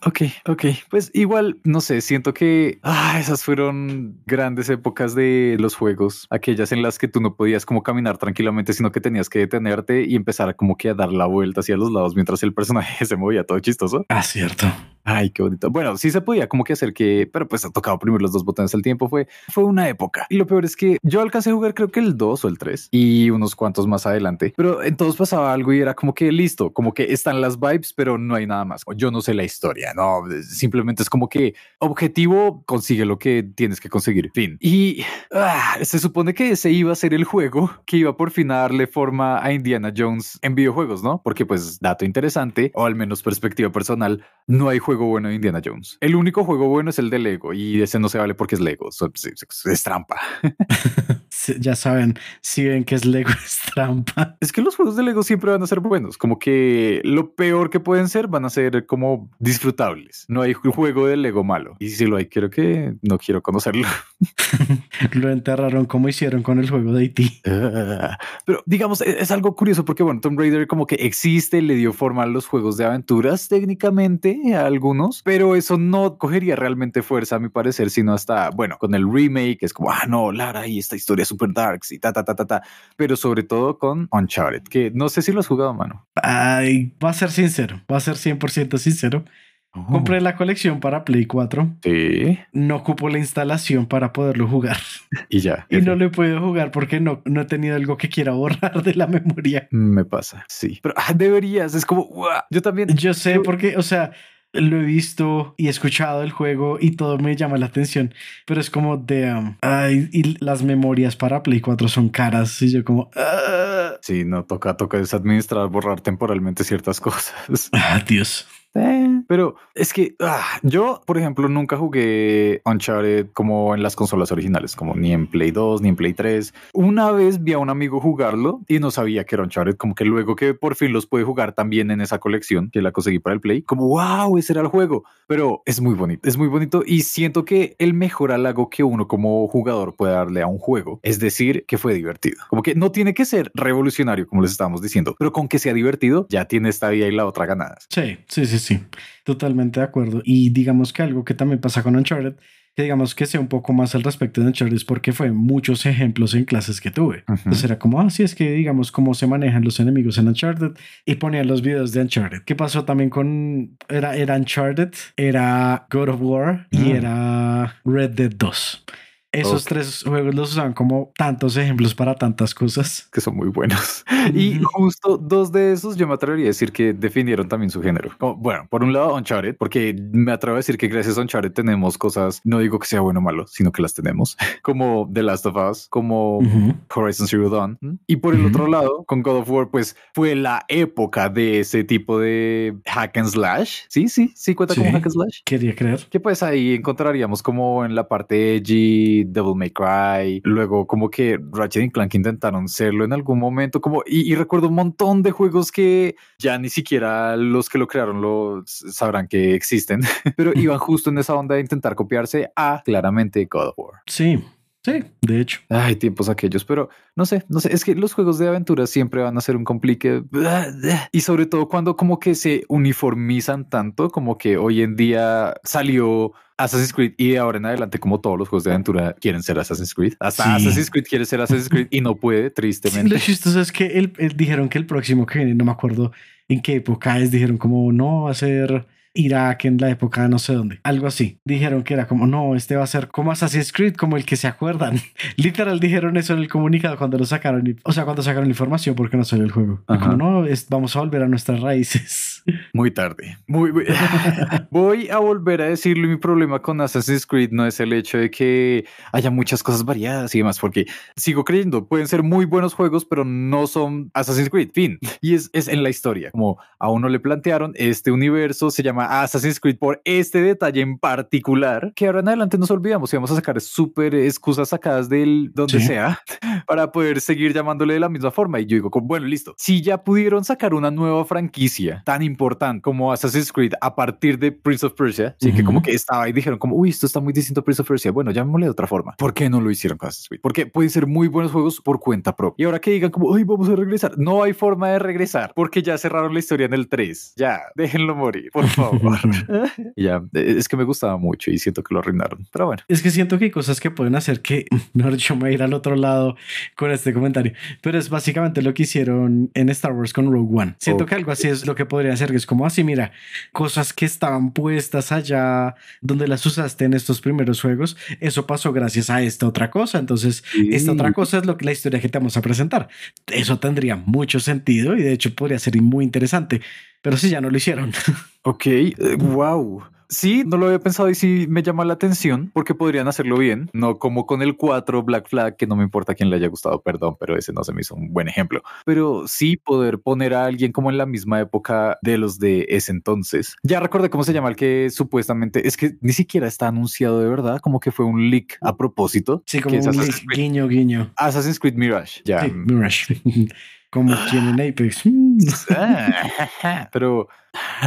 Ok, ok. Pues igual, no sé, siento que ah, esas fueron grandes épocas de los juegos, aquellas en las que tú no podías como caminar tranquilamente, sino que tenías que detenerte y empezar a como que a dar la vuelta hacia los lados mientras el personaje [LAUGHS] se movía todo chistoso. Ah, cierto. Ay, qué bonito. Bueno, sí se podía como que hacer que, pero pues ha tocado primero los dos botones al tiempo. Fue, fue una época. Y lo peor es que yo alcancé a jugar creo que el 2 o el 3 y unos cuantos más adelante, pero en todos pasaba algo y era como que listo, como que están las vibes, pero no hay nada más. Yo no sé la historia, no, simplemente es como que objetivo consigue lo que tienes que conseguir. Fin. Y ah, se supone que ese iba a ser el juego que iba por fin a darle forma a Indiana Jones en videojuegos, ¿no? Porque pues dato interesante, o al menos perspectiva personal, no hay juego bueno de Indiana Jones. El único juego bueno es el de Lego y ese no se vale porque es Lego, es- es trampa. [LAUGHS] Ya saben, si ven que es Lego [LAUGHS] es trampa. Es que los juegos de Lego siempre van a ser buenos, como que lo peor que pueden ser van a ser como disfrutables. No hay ju- juego de Lego malo. Y si lo hay, creo que no quiero conocerlo. [LAUGHS] [LAUGHS] Lo enterraron como hicieron con el juego de E IT. Ah, Pero digamos, e- es algo curioso porque, bueno, Tomb Raider como que existe, le dio forma a los juegos de aventuras técnicamente a algunos, pero eso no cogería realmente fuerza a mi parecer, sino hasta, bueno, con el remake es como, ah, no, Lara y esta historia super darks y ta, ta, ta, ta, ta, pero sobre todo con Uncharted, que no sé si lo has jugado, mano. Ay, va a ser sincero, va a ser 100% sincero. Compré la colección para Play 4. Sí, No ocupo la instalación para poderlo jugar. [LAUGHS] y ya. Y no lo he podido jugar porque no, no he tenido algo que quiera borrar de la memoria. Me pasa, sí. Pero ah, deberías, es como, "Uah". yo también. Yo sé porque, o sea, lo he visto y he escuchado el juego y todo me llama la atención, pero es como de... ay, y las memorias para Play 4 son caras y yo como... ah, Sí, no toca, toca es administrar, borrar temporalmente ciertas [LAUGHS] cosas. ah, Dios. Eh, Pero es que ah, yo, por ejemplo, nunca jugué Uncharted como en las consolas originales, como ni en Play 2 ni en Play 3. Una vez vi a un amigo jugarlo y no sabía que era Uncharted, como que luego que por fin los pude jugar también en esa colección que la conseguí para el Play, como wow, ese era el juego. Pero es muy bonito, es muy bonito y siento que el mejor halago que uno como jugador puede darle a un juego es decir que fue divertido. Como que no tiene que ser revolucionario, como les estábamos diciendo, pero con que sea divertido, ya tiene esta vida y la otra ganadas. Sí, sí, sí, sí. Totalmente de acuerdo. Y digamos que algo que también pasa con Uncharted, que digamos que sé un poco más al respecto de Uncharted es porque fue muchos ejemplos en clases que tuve. Ujú. Entonces era como, así es que digamos cómo se manejan los enemigos en Uncharted y ponían los videos de Uncharted. ¿Qué pasó también con, era, era Uncharted, era God of War y Mm. era Red Dead 2. Esos Ok. tres juegos los usaban como tantos ejemplos para tantas cosas. que son muy buenos. [LAUGHS] Y Ujú. justo dos de esos yo me atrevería a decir que definieron también su género. Como, bueno, por un lado Uncharted, porque me atrevo a decir que gracias a Uncharted tenemos cosas, no digo que sea bueno o malo, sino que las tenemos, [LAUGHS] como The Last of Us, como Ujú. Horizon Zero Dawn. Y por el Ujú. otro lado, con God of War, pues fue la época de ese tipo de hack and slash. Sí, sí, sí cuenta como Sí. hack and slash. Quería creer. Que pues ahí encontraríamos como en la parte edgy, Devil May Cry, luego como que Ratchet Clank intentaron serlo en algún momento, como y, y recuerdo un montón de juegos que ya ni siquiera los que lo crearon lo sabrán que existen, [LAUGHS] pero iban justo en esa onda de intentar copiarse a claramente God of War. Sí, sí, de hecho. Ay, tiempos aquellos, pero no sé, no sé, es que los juegos de aventura siempre van a ser un complique [SIGHS] y sobre todo cuando como que se uniformizan tanto, como que hoy en día salió Assassin's Creed y de ahora en adelante, como todos los juegos de aventura quieren ser Assassin's Creed. Hasta Assassin's Creed quiere ser Assassin's Creed y no puede, tristemente. lo chistoso es que él, dijeron que el próximo que viene, no me acuerdo en qué época es, dijeron como no va a ser Irak en la época no sé dónde. Algo así. Dijeron que era como, no, este va a ser como Assassin's Creed, como el que se acuerdan. [LAUGHS] Literal dijeron eso en el comunicado cuando lo sacaron. O sea, cuando sacaron la información porque no salió el juego. Como, no, vamos a volver a nuestras raíces. Muy tarde. Muy, [LAUGHS] Voy a volver a decirlo. Mi problema con Assassin's Creed no es el hecho de que haya muchas cosas variadas y demás, porque sigo creyendo, pueden ser muy buenos juegos, pero no son Assassin's Creed. Fin. Y es, es en la historia. Como a uno le plantearon, este universo se llama Assassin's Creed por este detalle en particular, que ahora en adelante nos olvidamos y vamos a sacar súper excusas sacadas del donde sea para poder seguir llamándole de la misma forma. Y yo digo, bueno, listo. Si ya pudieron sacar una nueva franquicia tan importante como Assassin's Creed a partir de Prince of Persia, sí, que como que estaba y dijeron como, uy, esto está muy distinto a Prince of Persia. Bueno, llamémosle de otra forma. ¿Por qué no lo hicieron con Assassin's Creed? Porque pueden ser muy buenos juegos por cuenta propia. Y ahora que digan como, uy, vamos a regresar. No hay forma de regresar porque ya cerraron la historia en el 3. Ya, déjenlo morir, por [LAUGHS] favor. [LAUGHS] ya, e, es que me gustaba mucho y siento que lo arruinaron. Pero bueno. Es que siento que hay cosas que pueden hacer que, [LAUGHS] mejor dicho, me ir al otro lado con este comentario. Pero es básicamente lo que hicieron en Star Wars con Rogue One. Siento que algo así es lo que podría hacer, que es como así, mira, cosas que estaban puestas allá donde las usaste en estos primeros juegos, eso pasó gracias a esta otra cosa. Entonces, esta otra cosa es lo que la historia que te vamos a presentar. Eso tendría mucho sentido y de hecho podría ser muy interesante, pero sí ya no lo hicieron. [LAUGHS] Ok, wow. Sí, no lo había pensado y sí me llama la atención porque podrían hacerlo bien, no como con el 4 Black Flag, que no me importa quién le haya gustado, perdón, pero ese no se me hizo un buen ejemplo. Pero sí poder poner a alguien como en la misma época de los de ese entonces. Ya recordé cómo se llama el que supuestamente es que ni siquiera está anunciado de verdad, como que fue un leak a propósito. Sí, como un leak, guiño, guiño. Assassin's Creed Mirage, ya. Mirage. [LAUGHS] como tienen [LAUGHS] Apex. Pero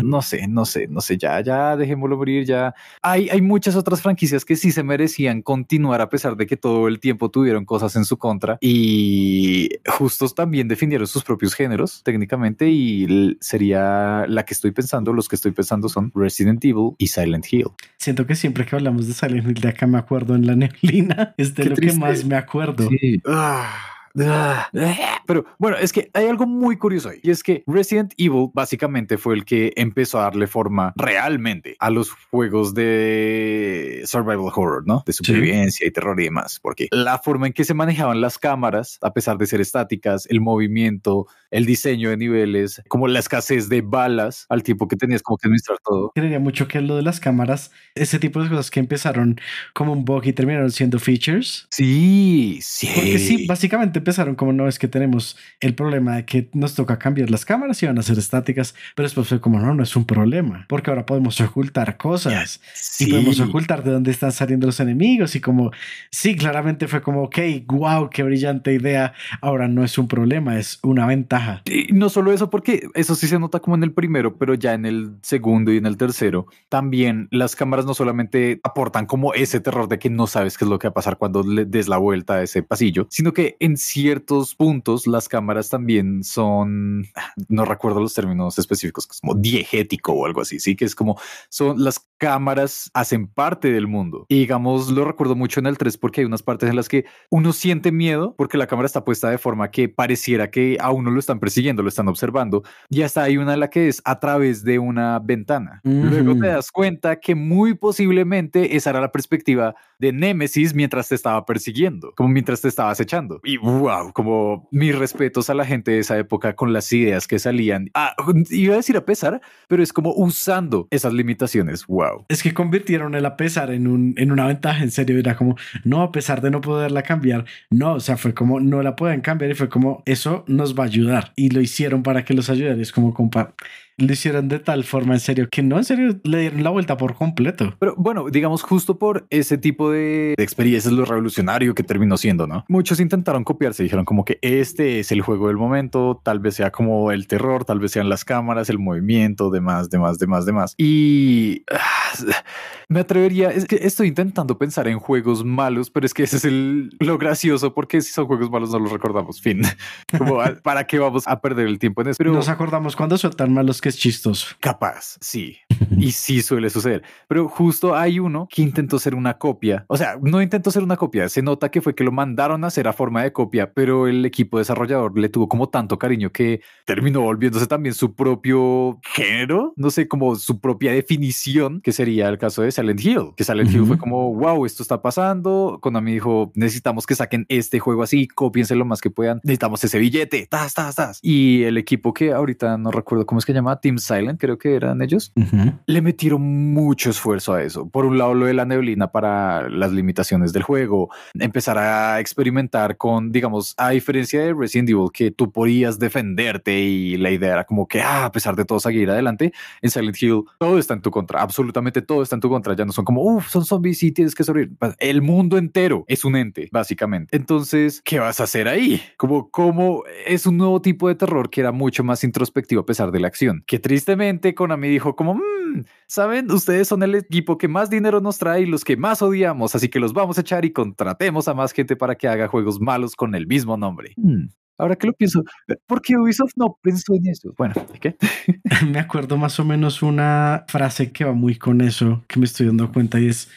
no sé, no sé, no sé, ya, ya dejémoslo morir, ya. Hay, hay muchas otras franquicias que sí se merecían continuar a pesar de que todo el tiempo tuvieron cosas en su contra y justos también definieron sus propios géneros técnicamente y sería la que estoy pensando, los que estoy pensando son Resident Evil y Silent Hill. Siento que siempre que hablamos de Silent Hill de acá me acuerdo en la neblina, [LAUGHS] es de lo que más me acuerdo. Sí. Ah. Pero bueno, es que hay algo muy curioso ahí. Y es que Resident Evil básicamente fue el que empezó a darle forma realmente a los juegos de survival horror, ¿no? De supervivencia y terror y demás. Porque la forma en que se manejaban las cámaras, a pesar de ser estáticas, el movimiento, el diseño de niveles, como la escasez de balas al tiempo que tenías como que administrar todo. Creería mucho que lo de las cámaras, ese tipo de cosas que empezaron como un bug y terminaron siendo features. Sí, sí. Porque sí, básicamente empezaron como no es que tenemos el problema de que nos toca cambiar las cámaras y van a ser estáticas, pero después fue como no, no es un problema, porque ahora podemos ocultar cosas y podemos ocultar de dónde están saliendo los enemigos y como sí, claramente fue como ok, wow, qué brillante idea, ahora no es un problema, es una ventaja. Y no solo eso, porque eso sí se nota como en el primero, pero ya en el segundo y en el tercero, también las cámaras no solamente aportan como ese terror de que no sabes qué es lo que va a pasar cuando le des la vuelta a ese pasillo, sino que en ciertos puntos las cámaras también son, no recuerdo los términos específicos, como diegético o algo así, sí, que es como son las cámaras hacen parte del mundo. Y digamos, lo recuerdo mucho en el 3 porque hay unas partes en las que uno siente miedo porque la cámara está puesta de forma que pareciera que a uno lo están persiguiendo, lo están observando. Y hasta hay una en la que es a través de una ventana. Luego te das cuenta que muy posiblemente esa era la perspectiva de Nemesis mientras te estaba persiguiendo, como mientras te estaba acechando. Y wow, como mis respetos a la gente de esa época con las ideas que salían. Ah, iba a decir a pesar, pero es como usando esas limitaciones. Wow. Es que convirtieron el a pesar en, un, en una ventaja, en serio. Era como, no, a pesar de no poderla cambiar, no, o sea, fue como, no la pueden cambiar y fue como, eso nos va a ayudar. Y lo hicieron para que los ayudara. Es como, compa, lo hicieron de tal forma, en serio, que no, en serio, le dieron la vuelta por completo. Pero bueno, digamos, justo por ese tipo de, experiencias, lo revolucionario que terminó siendo, ¿no? Muchos intentaron copiarse, dijeron como que este es el juego del momento, tal vez sea como el terror, tal vez sean las cámaras, el movimiento, demás, demás, demás, demás. Y [SIGHS] me atrevería, es que estoy intentando pensar en juegos malos, pero es que ese es el, lo gracioso, porque si son juegos malos no los recordamos, fin. [LAUGHS] Como, ¿para qué vamos a perder el tiempo en eso? Pero nos acordamos cuando son tan malos que es chistoso. Capaz, sí. [LAUGHS] y sí suele suceder. Pero justo hay uno que intentó ser una copia. O sea, no intentó ser una copia. Se nota que fue que lo mandaron a hacer a forma de copia, pero el equipo desarrollador le tuvo como tanto cariño que terminó volviéndose también su propio género. No sé, como su propia definición, que sería el caso de Silent Hill. Que Silent Hill fue como, wow, esto está pasando. Konami dijo, necesitamos que saquen este juego así, copiense lo más que puedan. Necesitamos ese billete. Tas, tas, tas. Y el equipo que ahorita no recuerdo cómo es que llama, Team Silent, creo que eran ellos, le metieron mucho esfuerzo a eso. Por un lado, lo de la neblina para las limitaciones del juego, empezar a experimentar con, digamos, a diferencia de Resident Evil, que tú podías defenderte y la idea era como que, ah, a pesar de todo, seguir adelante, en Silent Hill todo está en tu contra, absolutamente todo está en tu contra. Ya no son como, uff, son zombies y tienes que sobrevivir. El mundo entero es un ente, básicamente. Entonces, ¿qué vas a hacer ahí? Como, como es un nuevo tipo de terror que era mucho más introspectivo a pesar de la acción. Que tristemente Konami dijo como, mmm, saben, ustedes son el equipo que más dinero nos trae y los que más odiamos, así que los vamos a echar y contratemos a más gente para que haga juegos malos con el mismo nombre. Hmm. Ahora que lo pienso, ¿por qué Ubisoft no pensó en eso? Bueno, ¿qué? [LAUGHS] [LAUGHS] me acuerdo más o menos una frase que va muy con eso, que me estoy dando cuenta y es,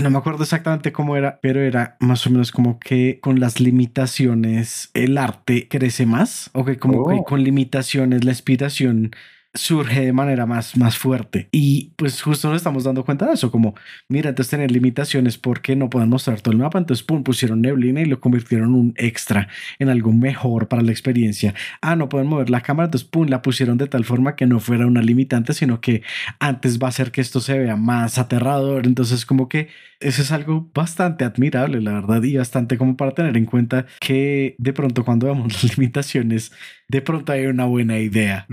no me acuerdo exactamente cómo era, pero era más o menos como que con las limitaciones el arte crece más o que como que oh. con limitaciones la inspiración surge de manera más, más fuerte. Y pues justo nos estamos dando cuenta de eso, como, mira, entonces tener limitaciones porque no pueden mostrar todo el mapa, entonces, pum, pusieron neblina y lo convirtieron en un extra, en algo mejor para la experiencia. Ah, no pueden mover la cámara, entonces, pum, la pusieron de tal forma que no fuera una limitante, sino que antes va a hacer que esto se vea más aterrador. Entonces, como que eso es algo bastante admirable, la verdad, y bastante como para tener en cuenta que de pronto cuando vemos [LAUGHS] las limitaciones, de pronto hay una buena idea.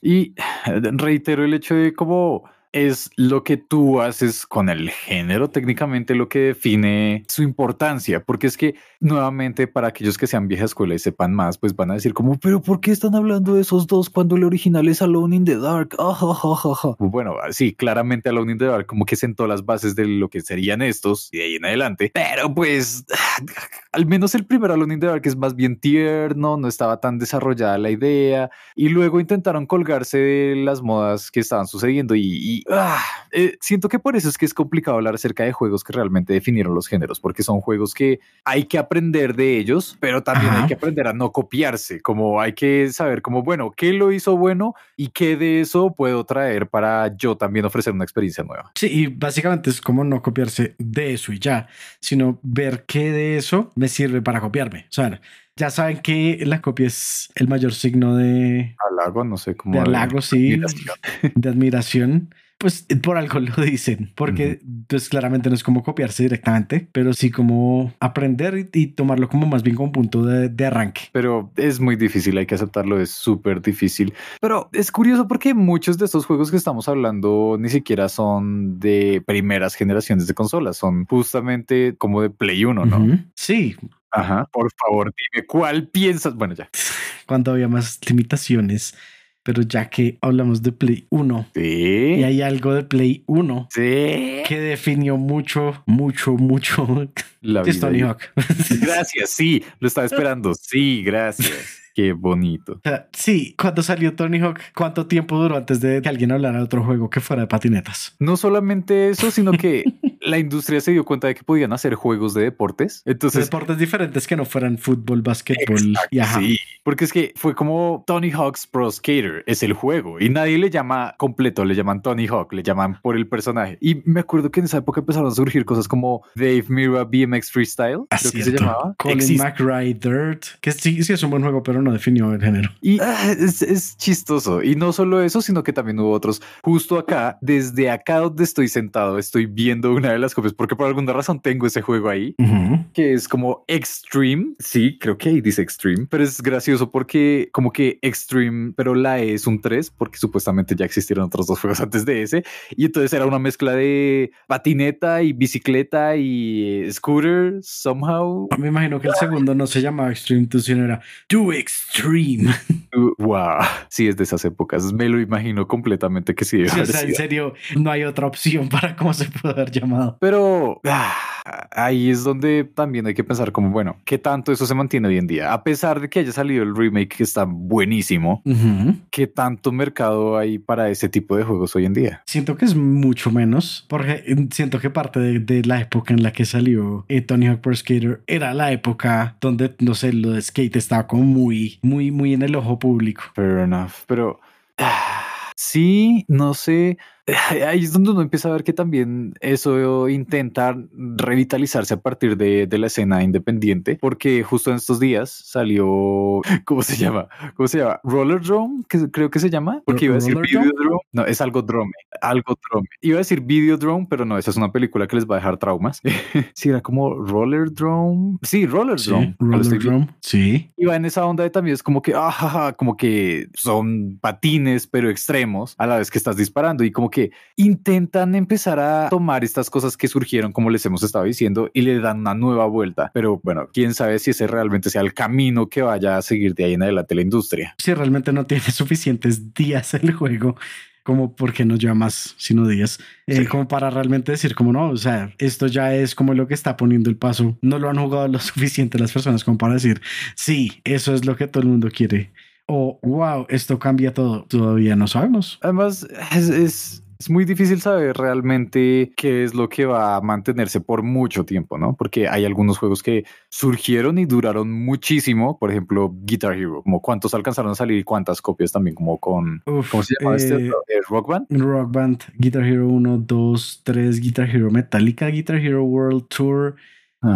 Y [SIGHS] reitero el hecho de cómo es lo que tú haces con el género, técnicamente lo que define su importancia, porque es que nuevamente para aquellos que sean vieja escuela y sepan más, pues van a decir como, pero ¿por qué están hablando de esos dos cuando el original es Alone in the Dark? [LAUGHS] Bueno, sí, claramente Alone in the Dark como que sentó las bases de lo que serían estos y de ahí en adelante, pero pues [SIGHS] al menos el primer Alone in the Dark es más bien tierno, no estaba tan desarrollada la idea y luego intentaron colgarse de las modas que estaban sucediendo y Ah, eh, siento que por eso es que es complicado hablar acerca de juegos que realmente definieron los géneros, porque son juegos que hay que aprender de ellos, pero también hay que aprender a no copiarse, como hay que saber como, bueno, qué lo hizo bueno y qué de eso puedo traer para yo también ofrecer una experiencia nueva. Sí, y básicamente es como no copiarse de eso y ya, sino ver qué de eso me sirve para copiarme. O sea, ya saben que la copia es el mayor signo de halago, no sé cómo. De halago, sí, de admiración pues por algo lo dicen, porque pues claramente no es como copiarse directamente, pero sí como aprender y, tomarlo como más bien como punto de, de, arranque. Pero es muy difícil, hay que aceptarlo, es súper difícil. Pero es curioso porque muchos de estos juegos que estamos hablando ni siquiera son de primeras generaciones de consolas, son justamente como de Play 1, ¿no? Sí, Ajá, por favor, dime cuál piensas. Bueno, ya. [LAUGHS] Cuando había más limitaciones, pero ya que hablamos de Play 1 ¿Sí? y hay algo de Play 1 ¿Sí? que definió mucho, mucho, mucho la Tony Hawk. [LAUGHS] Gracias, sí, lo estaba esperando. Sí, gracias. Qué bonito. Sí, cuando salió Tony Hawk, ¿cuánto tiempo duró antes de que alguien hablara de otro juego que fuera de patinetas? No solamente eso, sino que [LAUGHS] la industria se dio cuenta de que podían hacer juegos de deportes. Entonces, deportes diferentes que no fueran fútbol, básquetbol y ajá. Sí, porque es que fue como Tony Hawk's Pro Skater es el juego y nadie le llama completo, le llaman Tony Hawk, le llaman por el personaje. Y me acuerdo que en esa época empezaron a surgir cosas como Dave Mira BMX Freestyle, Así creo que se llamaba. Colin McRae Dirt, que sí, sí es un buen juego, pero no definió el género. Y ah, es, chistoso. Y no solo eso, sino que también hubo otros. Justo acá, desde acá donde estoy sentado, estoy viendo una de las copias porque por alguna razón tengo ese juego ahí, que es como Extreme. Sí, creo que ahí dice Extreme, pero es gracioso porque como que Extreme, pero la E es un 3 porque supuestamente ya existieron otros dos juegos [LAUGHS] antes de ese. Y entonces era una mezcla de patineta y bicicleta y scooter somehow. Me imagino que el segundo no se llamaba Extreme, sino era Do Extreme. [LAUGHS] Wow, sí es de esas épocas. Me lo imagino completamente que sí. sí o sea, en serio, no hay otra opción para cómo se puede haber llamado. Pero ah, ahí es donde también hay que pensar como, bueno, ¿qué tanto eso se mantiene hoy en día? A pesar de que haya salido el remake que está buenísimo, ¿qué tanto mercado hay para ese tipo de juegos hoy en día? Siento que es mucho menos, porque siento que parte de, la época en la que salió eh, Tony Hawk Pro Skater era la época donde, no sé, lo de skate estaba como muy, muy, muy en el ojo público. Fair enough, pero... Sí, no sé. [LAUGHS] Ahí es donde uno empieza a ver que también eso intenta revitalizarse a partir de, la escena independiente, porque justo en estos días salió, [LAUGHS] ¿cómo se llama? ¿Cómo se llama? Roller Drone, que creo que se llama, porque iba a decir Videodrome. No, es algo drone, algo drone. Iba a decir Videodrome, pero no, esa es una película que les va a dejar traumas. [LAUGHS] sí, era como Roller Drone. Sí, Roller Drone. roller Drone, sí. Iba en esa onda de también es como que, ah, como que son patines, pero extremos a la vez que estás disparando y como que intentan empezar a tomar estas cosas que surgieron, como les hemos estado diciendo, y le dan una nueva vuelta. Pero bueno, quién sabe si ese realmente sea el camino que vaya a seguir de ahí en adelante la industria. Si realmente no tiene [LAUGHS] suficientes días el juego como porque no lleva más sino días, eh, como para realmente decir como no, o sea, esto ya es como lo que está poniendo el paso, no lo han jugado lo [LAUGHS] suficiente las personas como para decir, sí, eso es lo que todo el mundo quiere, o wow, esto cambia todo, todavía no sabemos. Además, es es muy difícil saber realmente qué es lo que va a mantenerse por mucho tiempo, ¿no? Porque hay algunos juegos que surgieron y duraron muchísimo, por ejemplo, Guitar Hero, como cuántos alcanzaron a salir y cuántas copias también, como con, ¿cómo se llama este? Eh, eh, Rock Band. Rock Band, Guitar Hero 1, 2, 3, Guitar Hero Metallica, Guitar Hero World Tour,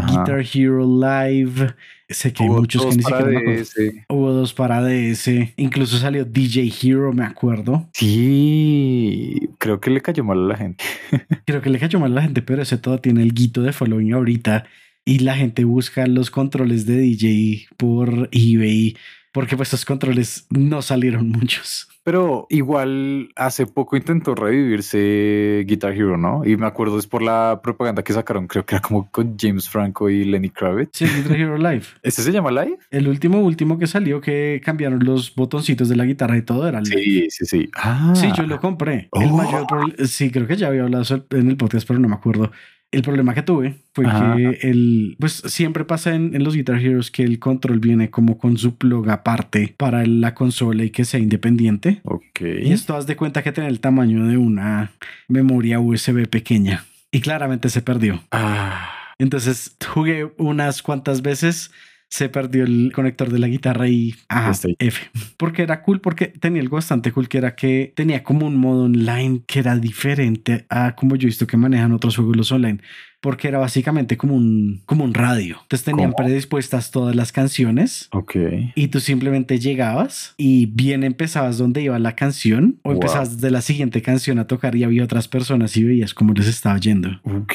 Guitar Hero Live. Sé que hay muchos que ni siquiera me Hubo dos para DS. Incluso salió DJ Hero, me acuerdo. Sí, creo que le cayó mal a la gente. [LAUGHS] creo que le cayó mal a la gente, pero ese todo tiene el guito de following ahorita. Y la gente busca los controles de DJ por eBay, porque pues esos controles no salieron muchos. Pero igual hace poco intentó revivirse Guitar Hero, ¿no? Y me acuerdo es por la propaganda que sacaron, creo que era como con James Franco y Lenny Kravitz. Sí, Guitar Hero Live. [LAUGHS] ¿Ese se llama Live? El último, último que salió que cambiaron los botoncitos de la guitarra y todo era Live. Sí, sí, sí. Ah. Sí, yo lo compré. El mayor oh. sí, creo que ya había hablado en el podcast, pero no me acuerdo. El problema que tuve fue que el, pues siempre pasa en, los Guitar Heroes que el control viene como con su plug aparte para la consola y que sea independiente. Ok. Y esto haz de cuenta que tiene el tamaño de una memoria USB pequeña y claramente se perdió. Ah. Entonces jugué unas cuantas veces se perdió el conector de la guitarra y ajá, F. Porque era cool, porque tenía algo bastante cool que era que tenía como un modo online que era diferente a como yo he visto que manejan otros juegos los online porque era básicamente como un, como un radio. Entonces tenían predispuestas todas las canciones. Ok. Y tú simplemente llegabas y bien empezabas donde iba la canción o empezabas de la siguiente canción a tocar y había otras personas y veías cómo les estaba yendo. Ok.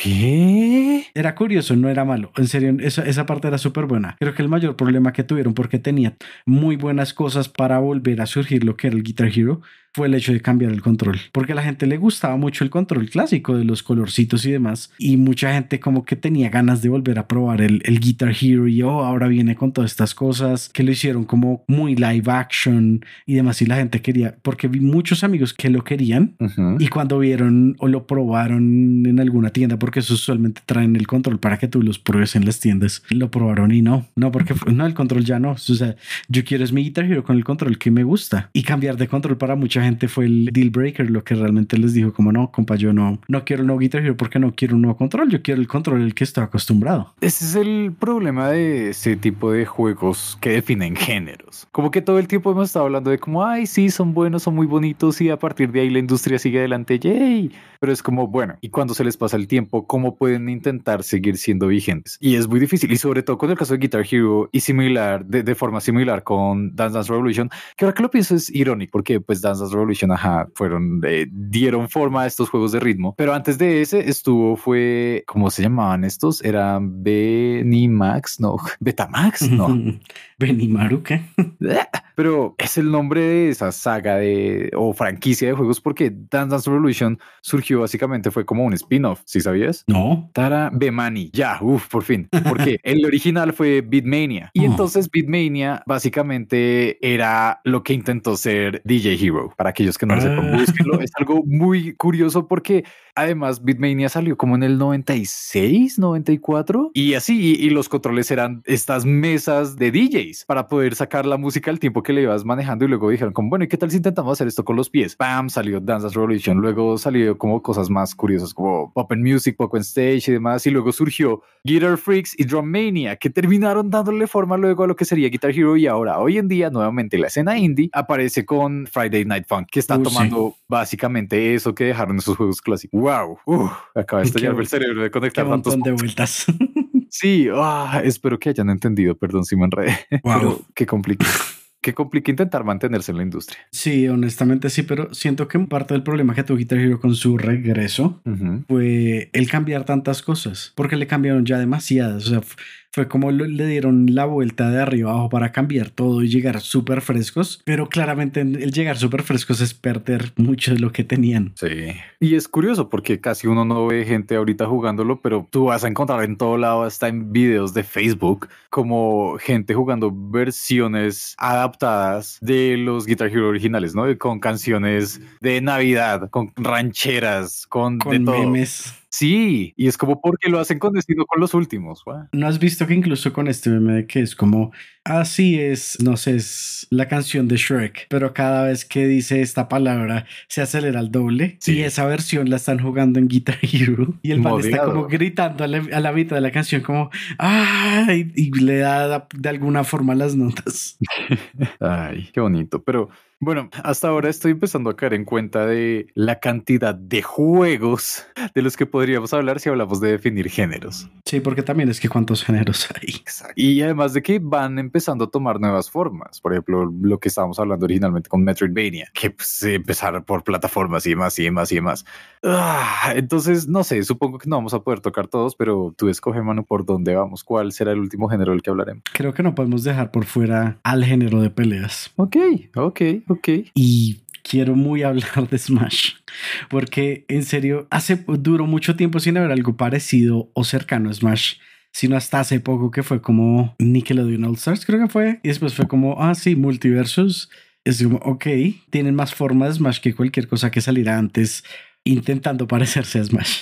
Era curioso, no era malo. En serio, esa, esa parte era súper buena. Creo que el mayor problema que tuvieron porque tenía muy buenas cosas para volver a surgir lo que era el Guitar Hero fue el hecho de cambiar el control, porque a la gente le gustaba mucho el control clásico de los colorcitos y demás, y mucha gente como que tenía ganas de volver a probar el, el Guitar Hero y oh, ahora viene con todas estas cosas que lo hicieron como muy live action y demás, y la gente quería, porque vi muchos amigos que lo querían y cuando vieron o lo probaron en alguna tienda, porque eso usualmente traen el control para que tú los pruebes en las tiendas, lo probaron y no, no, porque no, el control ya no, o sea, yo quiero es mi Guitar Hero con el control que me gusta y cambiar de control para mucha gente fue el deal breaker, lo que realmente les dijo como no, compa, yo no, no quiero un nuevo Guitar Hero porque no quiero un nuevo control, yo quiero el control el que estoy acostumbrado. Ese es el problema de ese tipo de juegos que definen géneros. Como que todo el tiempo hemos estado hablando de como, ay, sí, son buenos, son muy bonitos y a partir de ahí la industria sigue adelante, yay. Pero es como, bueno, y cuando se les pasa el tiempo, ¿cómo pueden intentar seguir siendo vigentes? Y es muy difícil, y sobre todo con el caso de Guitar Hero y similar, de, de forma similar con Dance Dance Revolution, que ahora que lo pienso es irónico, porque pues Dance Dance Revolution fueron, eh, dieron forma a estos juegos de ritmo. Pero antes de ese estuvo, fue, ¿cómo se llamaban estos? Eran Benimax, no, [LAUGHS] Betamax, no. [LAUGHS] Benimaru, ¿qué? [LAUGHS] Pero es el nombre de esa saga de, o franquicia de juegos porque Dance Dance Revolution surgió básicamente, fue como un spin-off, ¿sí sabías? No. Tara Bemani, ya, uff, por fin. Porque el original fue Beatmania. Y oh. entonces Beatmania básicamente era lo que intentó ser DJ Hero Para aquellos que no lo sepan, Ah. búsquenlo. Es algo [LAUGHS] muy curioso porque además Beatmania salió como en el 96, 94 y así. Y, y los controles eran estas mesas de DJs para poder sacar la música al tiempo que le ibas manejando. Y luego dijeron, como bueno, ¿y qué tal si intentamos hacer esto con los pies? Pam, salió Dance Revolution. Luego salió como cosas más curiosas como Pop and Music, Pop and Stage y demás. Y luego surgió Guitar Freaks y Drum Mania, que terminaron dándole forma luego a lo que sería Guitar Hero. Y ahora, hoy en día, nuevamente la escena indie aparece con Friday Night Que está sí. tomando básicamente eso que dejaron esos juegos clásicos. ¡Wow! Uf, acaba de estallarme el cerebro de Qué conectar tantos de vueltas. [LAUGHS] [LAUGHS] Sí, ah, espero que hayan entendido, perdón si me enredé, Wow. [LAUGHS] pero qué complica, qué complica intentar mantenerse en la industria. Sí, honestamente sí, pero siento que parte del problema que tuvo Guitar Hero con su regreso fue el cambiar tantas cosas, porque le cambiaron ya demasiadas. O sea, fue como lo- le dieron la vuelta de arriba abajo para cambiar todo y llegar súper frescos, pero claramente el llegar súper frescos es perder mucho de lo que tenían. Sí. Y es curioso porque casi uno no ve gente ahorita jugándolo, pero tú vas a encontrar en todo lado, hasta en videos de Facebook, como gente jugando versiones adaptadas de los Guitar Hero originales, ¿no? Con canciones de Navidad, con rancheras, con, de Con todo. memes. Sí, y es como porque lo hacen con destino con los últimos. ¿No has visto que incluso con este meme que es como, así es, no sé, es la canción de Shrek, pero cada vez que dice esta palabra se acelera al doble Sí. y esa versión la están jugando en Guitar Hero y el man está como gritando a la, a la mitad de la canción como, ¡ay! Y le da de alguna forma las notas. [LAUGHS] Ay, qué bonito. Pero bueno, hasta ahora estoy empezando a caer en cuenta de la cantidad de juegos de los que podríamos hablar si hablamos de definir géneros. Sí, porque también es que cuántos géneros hay. Y además de que van empezando a tomar nuevas formas. Por ejemplo, lo que estábamos hablando originalmente con Metroidvania, que pues, empezar por plataformas y demás y demás y demás. Ah, entonces, no sé, supongo que no vamos a poder tocar todos, pero tú escoge, mano, por dónde vamos. ¿Cuál será el último género del que hablaremos? Creo que no podemos dejar por fuera al género de peleas. Ok, ok, ok. Y quiero muy hablar de Smash. Porque en serio, hace duró mucho tiempo sin haber algo parecido o cercano a Smash. Sino hasta hace poco que fue como Nickelodeon All Stars, creo que fue. Y después fue como, ah, sí, Multiversus. Es como, ok, tienen más forma de Smash que cualquier cosa que saliera antes intentando parecerse a Smash.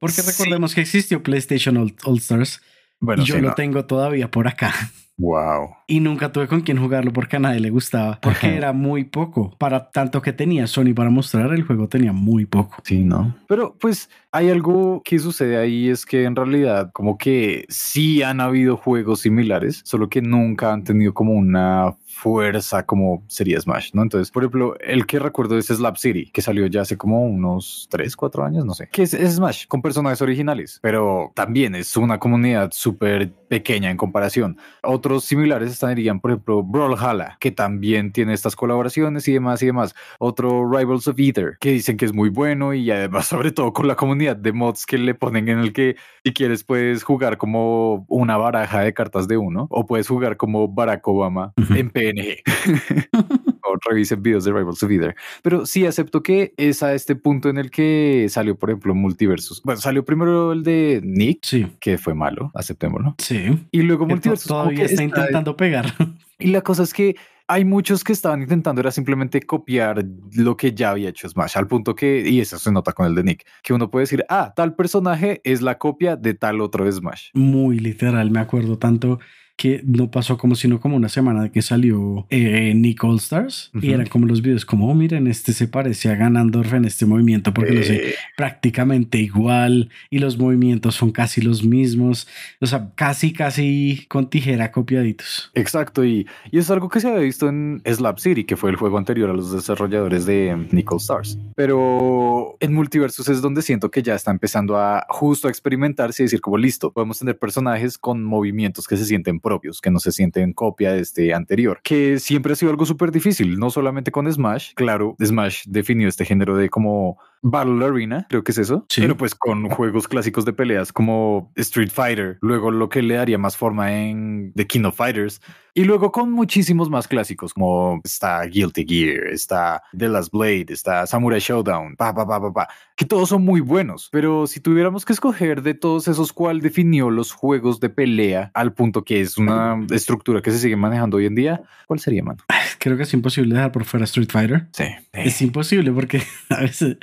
Porque Sí. recordemos que existió PlayStation All, All Stars Bueno, y yo sí, lo no. tengo todavía por acá. Wow. Y nunca tuve con quién jugarlo porque a nadie le gustaba. Porque Ajá. era muy poco. Para tanto que tenía Sony para mostrar, el juego tenía muy poco. Sí, ¿no? Pero pues hay algo que sucede ahí, es que en realidad como que sí han habido juegos similares, solo que nunca han tenido como una fuerza como sería Smash, ¿no? Entonces, por ejemplo, el que recuerdo es Slap City, que salió ya hace como unos 3, 4 años, no sé. Que es, es Smash con personajes originales, pero también es una comunidad súper pequeña en comparación. Otros similares estarían, por ejemplo, Brawlhalla, que también tiene estas colaboraciones y demás y demás. Otro Rivals of Ether, que dicen que es muy bueno y además, [LAUGHS] sobre todo con la comunidad de mods que le ponen en el que si quieres puedes jugar como una baraja de cartas de uno o puedes jugar como Barack Obama en PNG. [LAUGHS] o revisen videos de Rivals of Ether. Pero sí acepto que es a este punto en el que salió, por ejemplo, Multiversus. Bueno, salió primero el de Nick, Sí, que fue malo, aceptémoslo. sí. Y luego Multiversus todavía está intentando pegar. [LAUGHS] y la cosa es que hay muchos que estaban intentando era simplemente copiar lo que ya había hecho Smash, al punto que, y eso se nota con el de Nick, que uno puede decir, ah, tal personaje es la copia de tal otro Smash. Muy literal, me acuerdo tanto que no pasó como sino como una semana de que salió eh, Nick All Stars y eran como los videos como, oh, miren, este se parece a Ganondorf en este movimiento porque lo sé Eh, prácticamente igual y los movimientos son casi los mismos, o sea, casi, casi con tijera copiaditos. Exacto, y, y es algo que se había visto en Slap City, que fue el juego anterior a los desarrolladores de Nickel Stars. Pero en Multiversus es donde siento que ya está empezando a justo a experimentarse y decir como listo, podemos tener personajes con movimientos que se sienten propios, que no se sienten copia de este anterior, que siempre ha sido algo súper difícil, no solamente con Smash, claro, Smash definió este género de como Battle Arena, creo que es eso. Sí. Pero pues con juegos clásicos de peleas como Street Fighter, luego lo que le daría más forma en The King of Fighters, y luego con muchísimos más clásicos como está Guilty Gear, está The Last Blade, está Samurai Showdown, pa, pa, pa, pa, pa, que todos son muy buenos. Pero si tuviéramos que escoger de todos esos cuál definió los juegos de pelea al punto que es una estructura que se sigue manejando hoy en día, ¿cuál sería, mano? [SIGHS] Creo que es imposible dejar por fuera Street Fighter. Sí. Es imposible porque [LAUGHS] a veces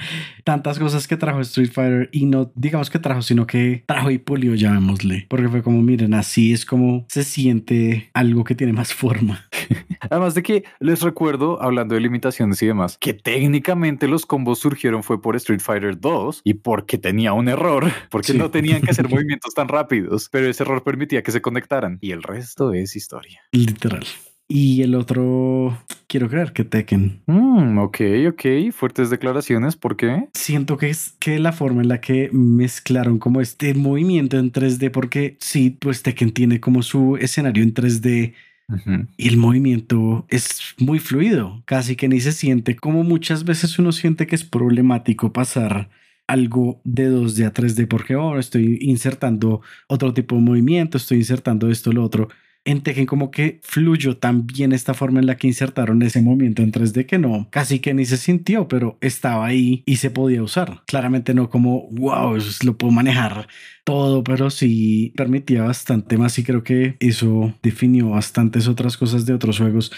tantas cosas que trajo Street Fighter y no digamos que trajo, sino que trajo y pulió, llamémosle. Porque fue como, miren, así es como se siente algo que tiene más forma. [LAUGHS] Además de que les recuerdo, hablando de limitaciones y demás, que técnicamente los combos surgieron fue por Street Fighter 2 y porque tenía un error, porque Sí. no tenían que hacer [LAUGHS] movimientos tan rápidos, pero ese error permitía que se conectaran y el resto es historia. Literal. Y el otro, quiero creer que Tekken. Mm, ok, ok, fuertes declaraciones, ¿por qué? Siento que es que la forma en la que mezclaron como este movimiento en 3D, porque sí, pues Tekken tiene como su escenario en 3D Y el movimiento es muy fluido, casi que ni se siente como muchas veces uno siente que es problemático pasar algo de 2D a 3D porque oh, estoy insertando otro tipo de movimiento, estoy insertando esto, lo otro. En como que fluyó tan bien esta forma en la que insertaron ese movimiento en 3D que no, casi que ni se sintió, pero estaba ahí y se podía usar. Claramente no como, wow, eso lo puedo manejar todo, pero sí permitía bastante más y creo que eso definió bastantes otras cosas de otros juegos.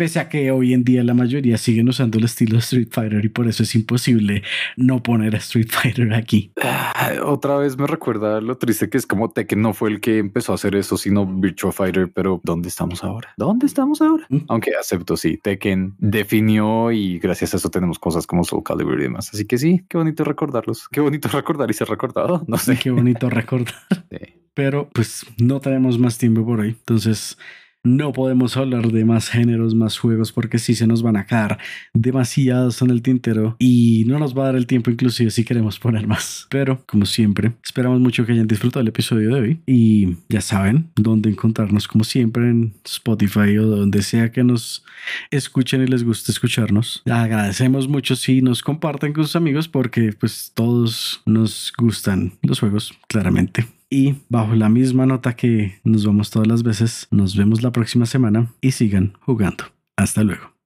Pese a que hoy en día la mayoría siguen usando el estilo Street Fighter y por eso es imposible no poner a Street [LAUGHS] Fighter aquí. Ah, Otra vez me recuerda lo triste que es como Tekken no fue el que empezó a hacer eso, sino Virtua Fighter, pero ¿dónde estamos ahora? ¿Dónde estamos ahora? Mm. Aunque acepto, sí, Tekken definió y gracias a eso tenemos cosas como Soul Calibur y demás. Así que sí, qué bonito recordarlos. Qué bonito [LAUGHS] recordar y ser recordado. No sé. Qué bonito recordar. [LAUGHS] Sí. Pero pues no tenemos más tiempo por hoy. Entonces no podemos hablar de más géneros, más juegos, porque sí se nos van a quedar demasiados en el tintero y no nos va a dar el tiempo inclusive si queremos poner más. Pero como siempre, esperamos mucho que hayan disfrutado el episodio de hoy y ya saben dónde encontrarnos como siempre en Spotify o donde sea que nos escuchen y les guste escucharnos. Agradecemos mucho si nos comparten con sus amigos porque pues todos nos gustan los juegos, claramente. Y bajo la misma nota que nos vamos todas las veces, nos vemos la próxima semana y sigan jugando. Hasta luego.